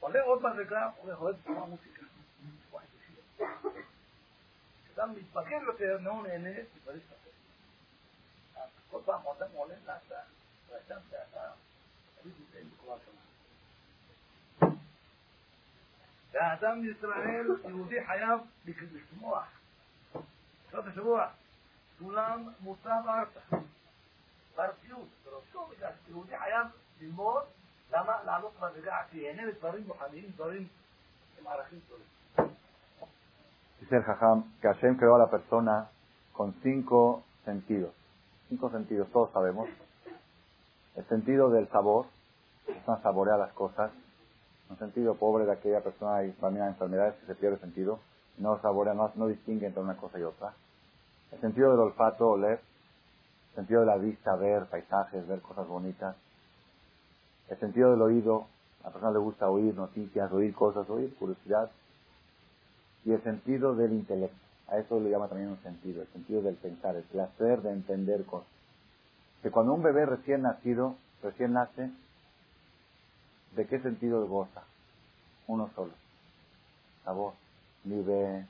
עולה עוד מדרגה, הוא יכול לשמוע מוזיקה. כשאדם מתבגר יותר, מאוד נהנה, דברים אחרים. כל פעם אדם עולה נעשה, ואדם ואדם, תמיד נמצאים בקומה שונה. והאדם בישראל, יהודי חייב לשמוח. בסוף השבוע, כולם מוצב ארצה. בארציות, בראשו, בגלל שיהודי חייב ללמוד למה לעלות מדרגה, כי ייהנה לדברים רוחניים, דברים עם ערכים גדולים. Dice el Jajam que Hashem creó a la persona con cinco sentidos. Cinco sentidos, todos sabemos. El sentido del sabor, persona saborea las cosas. Un sentido pobre de aquella persona y también hay enfermedades que se pierde el sentido. No saborea, no, no distingue entre una cosa y otra. El sentido del olfato, oler. El sentido de la vista, ver paisajes, ver cosas bonitas. El sentido del oído, a la persona le gusta oír noticias, oír cosas, oír curiosidad y el sentido del intelecto. A eso le llama también un sentido, el sentido del pensar, el placer de entender cosas. Que cuando un bebé recién nacido, recién nace, ¿de qué sentido goza? Uno solo. Sabor. Ni ve,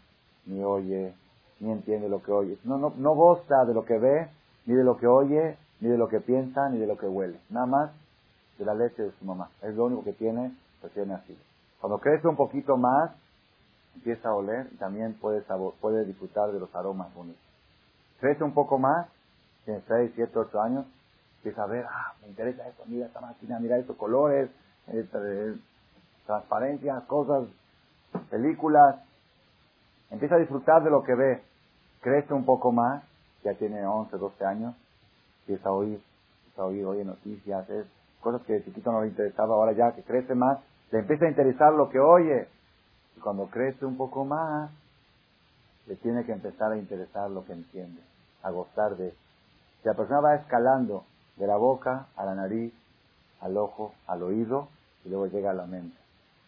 ni oye, ni entiende lo que oye. No, no, no goza de lo que ve, ni de lo que oye, ni de lo que piensa, ni de lo que huele. Nada más de la leche de su mamá. Es lo único que tiene recién nacido. Cuando crece un poquito más, empieza a oler y también puede, sabor, puede disfrutar de los aromas bonitos. Crece un poco más, tiene 6, 7, 8 años, empieza a ver, ah, me interesa esto, mira esta máquina, mira estos colores, este, transparencias, cosas, películas. Empieza a disfrutar de lo que ve. Crece un poco más, ya tiene 11, 12 años, empieza a oír, empieza a oír, oye noticias, es, cosas que de chiquito no le interesaba, ahora ya que crece más, le empieza a interesar lo que oye y cuando crece un poco más, le tiene que empezar a interesar lo que entiende, a gozar de eso. Si la persona va escalando de la boca a la nariz, al ojo, al oído, y luego llega a la mente.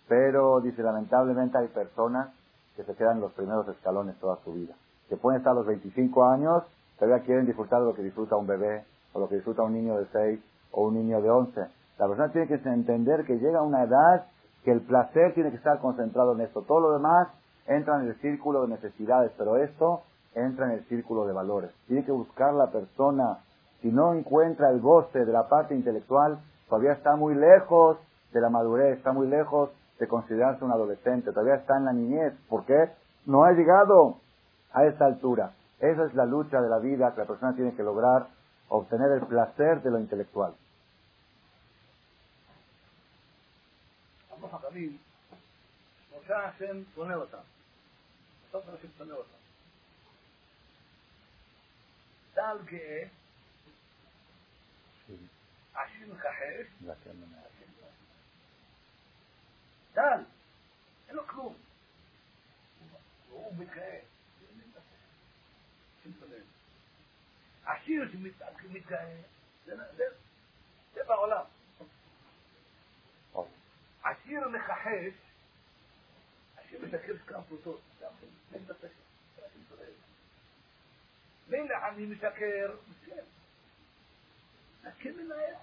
Pero, dice, lamentablemente hay personas que se quedan en los primeros escalones toda su vida. Que pueden estar a los 25 años, todavía quieren disfrutar de lo que disfruta un bebé, o lo que disfruta un niño de 6, o un niño de 11. La persona tiene que entender que llega a una edad que el placer tiene que estar concentrado en esto. Todo lo demás entra en el círculo de necesidades, pero esto entra en el círculo de valores. Tiene que buscar la persona. Si no encuentra el goce de la parte intelectual, todavía está muy lejos de la madurez, está muy lejos de considerarse un adolescente, todavía está en la niñez. ¿Por qué? No ha llegado a esa altura. Esa es la lucha de la vida que la persona tiene que lograr, obtener el placer de lo intelectual. Vamos a צה"ל גאה, עשיר לך חרב, דל, אין לו כלום. הוא מתגאה. עשיר שמתגאה, זה בעולם. עשיר מכחש, עשיר משקר שכם פרוטות, אין בספק. مين اللي عم يمسكر؟ لكن من إيه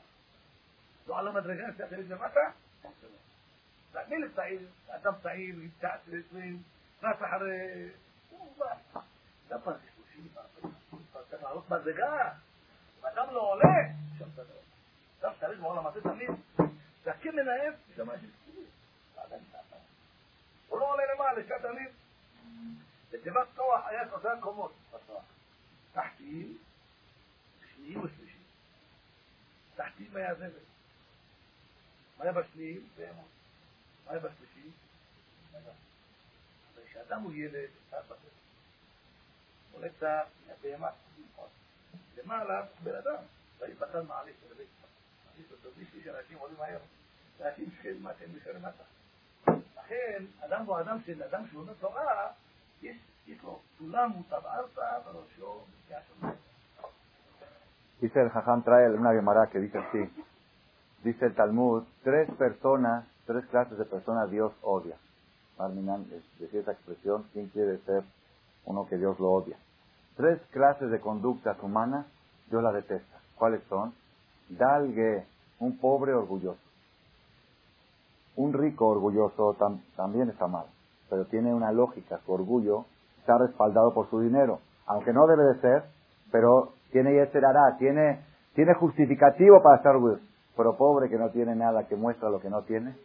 وعلى مدرجات داخل الجماعة لا مين الصعيد؟ قدم صعيد ويبتعد ويسوين ما سحر ده ما شيء مصيبة ده معروف مدرجات ما دام له عليه ده الصعيد ولا ما تسميه لكن من إيه؟ جماعة ولو علينا معلش يا تلميذ الدماغ طوى حياته زي الكمون תחתיים, שניים ושלישיים. תחתיים היה זבל. מה היה בשניים? בהמות. מה היה בשלישי? כשאדם הוא ילד, צעד בזבל. עולה צעד מהבהמה. למעלה בן אדם. ויפתן מעלית לבית. מעלית אותו, בשביל שאנשים עולים מהר. אנשים שכם מטה משל מטה. לכן, אדם הוא אדם של אדם שלומד תורה, יש, Dice el Jajam Trael, una Gemara que dice así, dice el Talmud, tres personas, tres clases de personas Dios odia. Marminan decía esa expresión, ¿quién quiere ser uno que Dios lo odia? Tres clases de conductas humanas Dios la detesta. ¿Cuáles son? Dalgue, un pobre orgulloso. Un rico orgulloso tam, también está mal, pero tiene una lógica, su orgullo está respaldado por su dinero, aunque no debe de ser, pero tiene yeserará, tiene, tiene justificativo para estar orgulloso. Pero pobre que no tiene nada, que muestra lo que no tiene,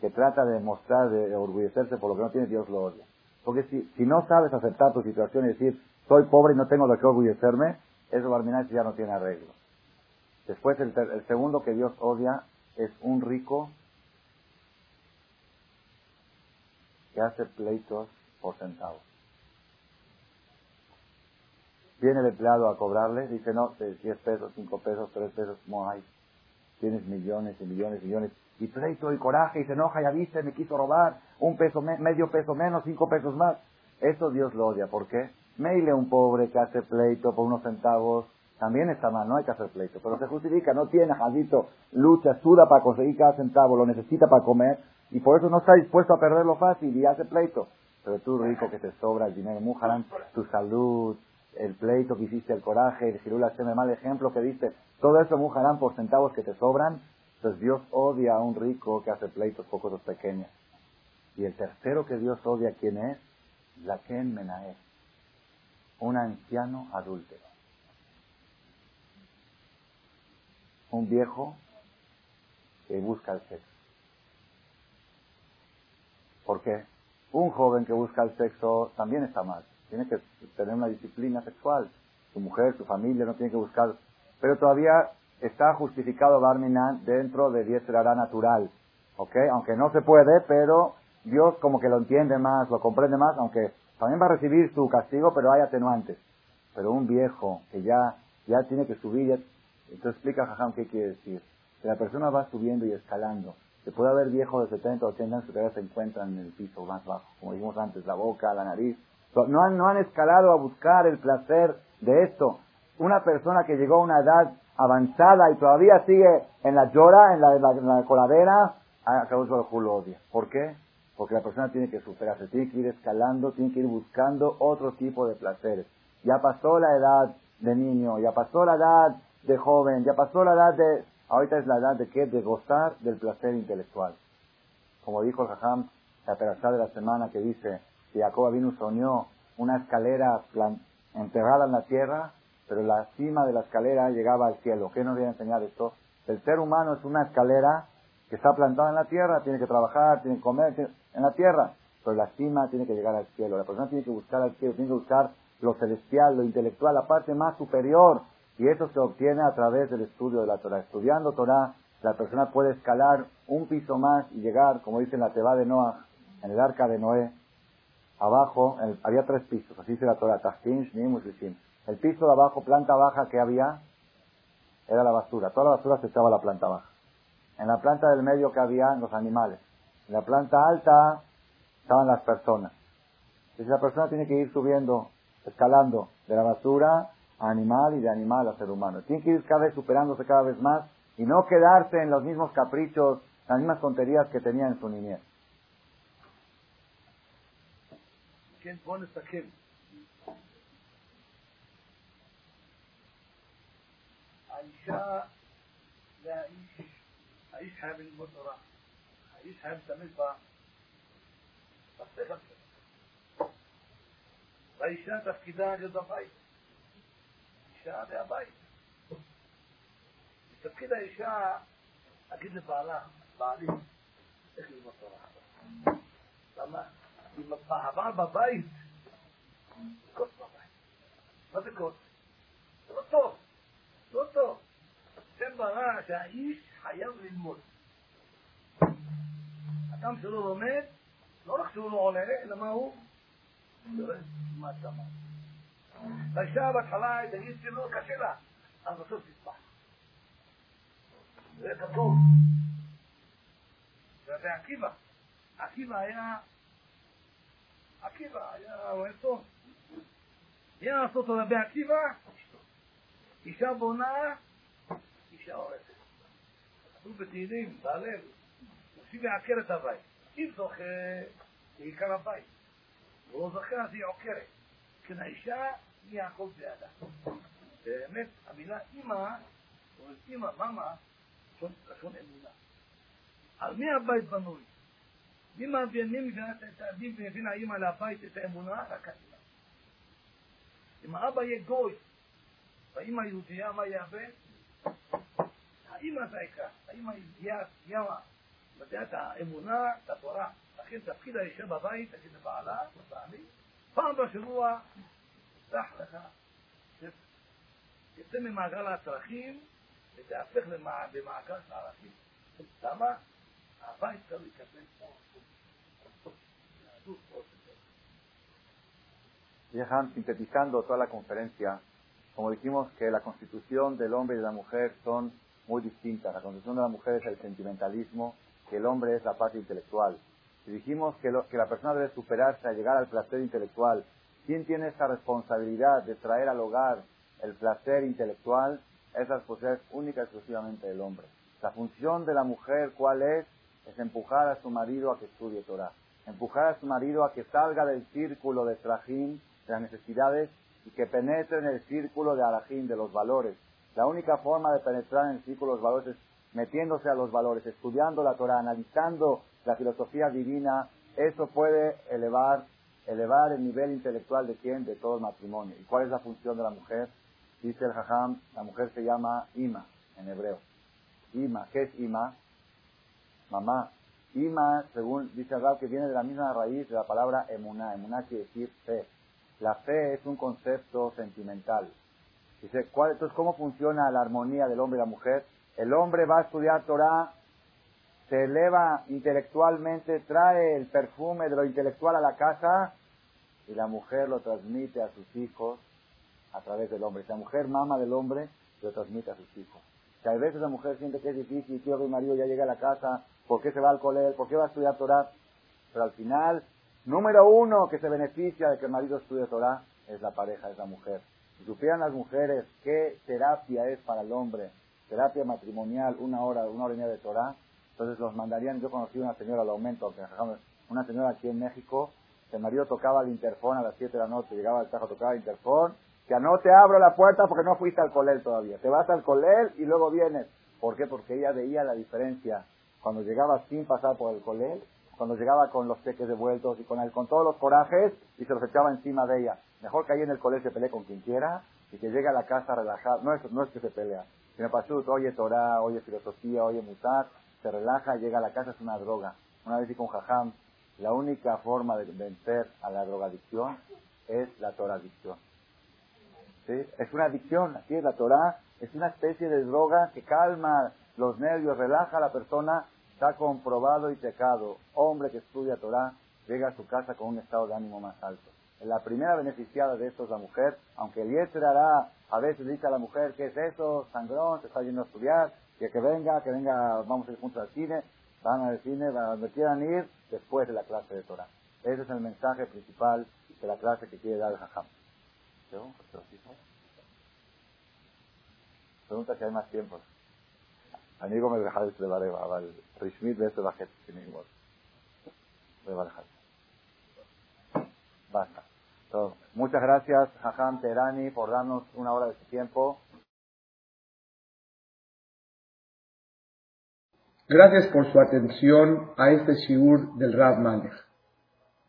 que trata de mostrar, de orgullecerse por lo que no tiene, Dios lo odia. Porque si, si no sabes aceptar tu situación y decir, soy pobre y no tengo de qué orgullecerme, eso Barminan ya no tiene arreglo. Después el, el segundo que Dios odia es un rico que hace pleitos por centavos. Viene el empleado a cobrarle, dice, no, 10 pesos, 5 pesos, 3 pesos, no hay. Tienes millones y millones y millones. Y pleito y coraje y se enoja, ya viste, me quiso robar, un peso, medio peso menos, cinco pesos más. Eso Dios lo odia. ¿Por qué? Meile un pobre que hace pleito por unos centavos, también está mal, no hay que hacer pleito. Pero se justifica, no tiene jaldito, lucha, suda para conseguir cada centavo, lo necesita para comer, y por eso no está dispuesto a perderlo fácil y hace pleito. Pero tú rico que te sobra el dinero, mujarán tu salud, el pleito que hiciste, el coraje, el girul el mal ejemplo que diste, todo eso mujarán por centavos que te sobran, pues Dios odia a un rico que hace pleitos por cosas pequeñas. Y el tercero que Dios odia, ¿quién es? La Ken Menae, un anciano adúltero. Un viejo que busca el sexo. ¿Por qué? Un joven que busca el sexo también está mal tiene que tener una disciplina sexual. Su mujer, su familia no tiene que buscar. Pero todavía está justificado Barminan dentro de diestrará natural. ¿Ok? Aunque no se puede, pero Dios como que lo entiende más, lo comprende más, aunque también va a recibir su castigo, pero hay atenuantes. Pero un viejo que ya, ya tiene que subir, entonces explica Jajam qué quiere decir. Que la persona va subiendo y escalando. Se puede haber viejos de 70 o 80 años que se encuentran en el piso más bajo, como dijimos antes, la boca, la nariz, no han, no han escalado a buscar el placer de esto. Una persona que llegó a una edad avanzada y todavía sigue en la llora, en la, en la, coladera, a causa del lo odia. ¿Por qué? Porque la persona tiene que superarse, tiene que ir escalando, tiene que ir buscando otro tipo de placeres. Ya pasó la edad de niño, ya pasó la edad de joven, ya pasó la edad de... Ahorita es la edad de qué? De gozar del placer intelectual. Como dijo el la tercera de la semana que dice, Jacob vino soñó una escalera enterrada en la tierra, pero la cima de la escalera llegaba al cielo. ¿Qué nos viene a enseñar esto? El ser humano es una escalera que está plantada en la tierra, tiene que trabajar, tiene que comer en la tierra, pero la cima tiene que llegar al cielo. La persona tiene que buscar al cielo, tiene que buscar lo celestial, lo intelectual, la parte más superior. Y eso se obtiene a través del estudio de la Torah. Estudiando Torah, la persona puede escalar un piso más y llegar, como dice en la Teba de Noah, en el arca de Noé, abajo, había tres pisos, así se la Torah, El piso de abajo, planta baja que había, era la basura. Toda la basura se echaba a la planta baja. En la planta del medio que había, los animales. En la planta alta estaban las personas. Entonces la persona tiene que ir subiendo, escalando de la basura a animal y de animal a ser humano. Tiene que ir cada vez superándose cada vez más y no quedarse en los mismos caprichos, las mismas tonterías que tenía en su niñez. כן, בואו נסכם. האישה והאיש, האיש חייב ללמוד תורה, האיש חייב להשתמש בשכל שלו. והאישה תפקידה להיות בבית. אישה והבית. תפקיד האישה, להגיד לבעלה, בעלי, איך ללמוד תורה. למה? עם הבעל בבית, כוס בבית. מה זה כוס? זה לא טוב, לא טוב. השם ברא שהאיש חייב ללמוד. אדם שלא לומד, לא רק שהוא לא עולה, אלא מה הוא? יורד מה שמה. והאישה בהתחלה תגיד שלא קשה לה, אז בסוף תסבח. זה כתוב. זה עקיבא. עקיבא היה, עקיבא היה אוהב טוב. היה לעשות לגבי עקיבא, אישה בונה, אישה אוהבת. כתוב בתהילים, בהלל, מושיב יעקר את הבית. אם זוכה, לעיקר הבית. הוא לא זוכה, אז היא עוקרת. כן, האישה היא הכל בידה. באמת, המילה אימא, אומרת אימא, מאמה, לשון אמונה. על מי הבית בנוי? מי מבינים את הדין והבין האימא לבית את האמונה? רק האימא. אם האבא יהיה גוי והאימא יהודייה, מה יהיה הבן? האימא זה העיקר. ימה, מדעה את האמונה, את התורה. לכן תפקיד האישה בבית, תגיד לבעלה, לבעלי, פעם בשבוע, סח לך, תצא ממעגל הצרכים ותהפך למעגל של הערכים. למה? הבית צריך לקבל פה. Dejan sintetizando toda la conferencia, como dijimos que la constitución del hombre y de la mujer son muy distintas. La constitución de la mujer es el sentimentalismo, que el hombre es la parte intelectual. Y dijimos que, que la persona debe superarse a llegar al placer intelectual. ¿Quién tiene esta responsabilidad de traer al hogar el placer intelectual? Esa responsabilidad es única y exclusivamente del hombre. La función de la mujer, ¿cuál es? Es empujar a su marido a que estudie Torah. Empujar a su marido a que salga del círculo de trajín de las necesidades y que penetre en el círculo de Arajín, de los valores. La única forma de penetrar en el círculo de los valores es metiéndose a los valores, estudiando la Torah, analizando la filosofía divina. Eso puede elevar, elevar el nivel intelectual de quién? De todo el matrimonio. ¿Y cuál es la función de la mujer? Dice el Jajam, la mujer se llama Ima en hebreo. Ima, ¿qué es Ima? Mamá. Ima, según dice el que viene de la misma raíz de la palabra emuná. Emuná quiere decir fe. La fe es un concepto sentimental. Dice, ¿cuál, entonces, ¿cómo funciona la armonía del hombre y la mujer? El hombre va a estudiar Torah, se eleva intelectualmente, trae el perfume de lo intelectual a la casa y la mujer lo transmite a sus hijos a través del hombre. Si la mujer mama del hombre, lo transmite a sus hijos. Que a veces la mujer siente que es difícil, quiero que mi marido ya llegue a la casa, ¿por qué se va al colegio? ¿Por qué va a estudiar Torah? Pero al final Número uno que se beneficia de que el marido estudie Torah es la pareja, es la mujer. Si supieran las mujeres qué terapia es para el hombre, terapia matrimonial, una hora, una hora y media de Torah, entonces los mandarían. Yo conocí una señora, lo aumento, una señora aquí en México, el marido tocaba el interfón a las 7 de la noche, llegaba al tajo, tocaba el interfón, que no te abro la puerta porque no fuiste al colel todavía. Te vas al colel y luego vienes. ¿Por qué? Porque ella veía la diferencia cuando llegaba sin pasar por el colel cuando llegaba con los cheques devueltos y con, el, con todos los corajes y se los echaba encima de ella. Mejor que ahí en el colegio se pelee con quien quiera y que llegue a la casa relajado. No es, no es que se pelea. Si me pasó, oye Torah, oye filosofía, oye mutar, se relaja, llega a la casa, es una droga. Una vez dijo un jajam, la única forma de vencer a la drogadicción es la toradicción. ¿Sí? Es una adicción, así es la Torah, es una especie de droga que calma los nervios, relaja a la persona Está comprobado y pecado. Hombre que estudia Torah llega a su casa con un estado de ánimo más alto. La primera beneficiada de esto es la mujer, aunque el Yetzer hará, a veces dice a la mujer, ¿qué es eso? Sangrón, se está yendo a estudiar, que, venga, que venga, vamos a ir juntos al cine, van al cine, van donde quieran ir, después de la clase de Torah. Ese es el mensaje principal de la clase que quiere dar el Jajam. Pregunta si hay más tiempo. אני גומר ב-11 ורבע, אבל רשמית ב-10 וחצי שנגמור. רבע אחד. Basta. Todo. Muchas gracias, Jajam Terani, por darnos una hora de su tiempo. Gracias por su atención a este shiur del Rav Malech.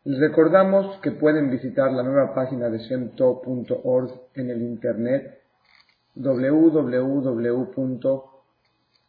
Les recordamos que pueden visitar la nueva página de shemto.org en el internet www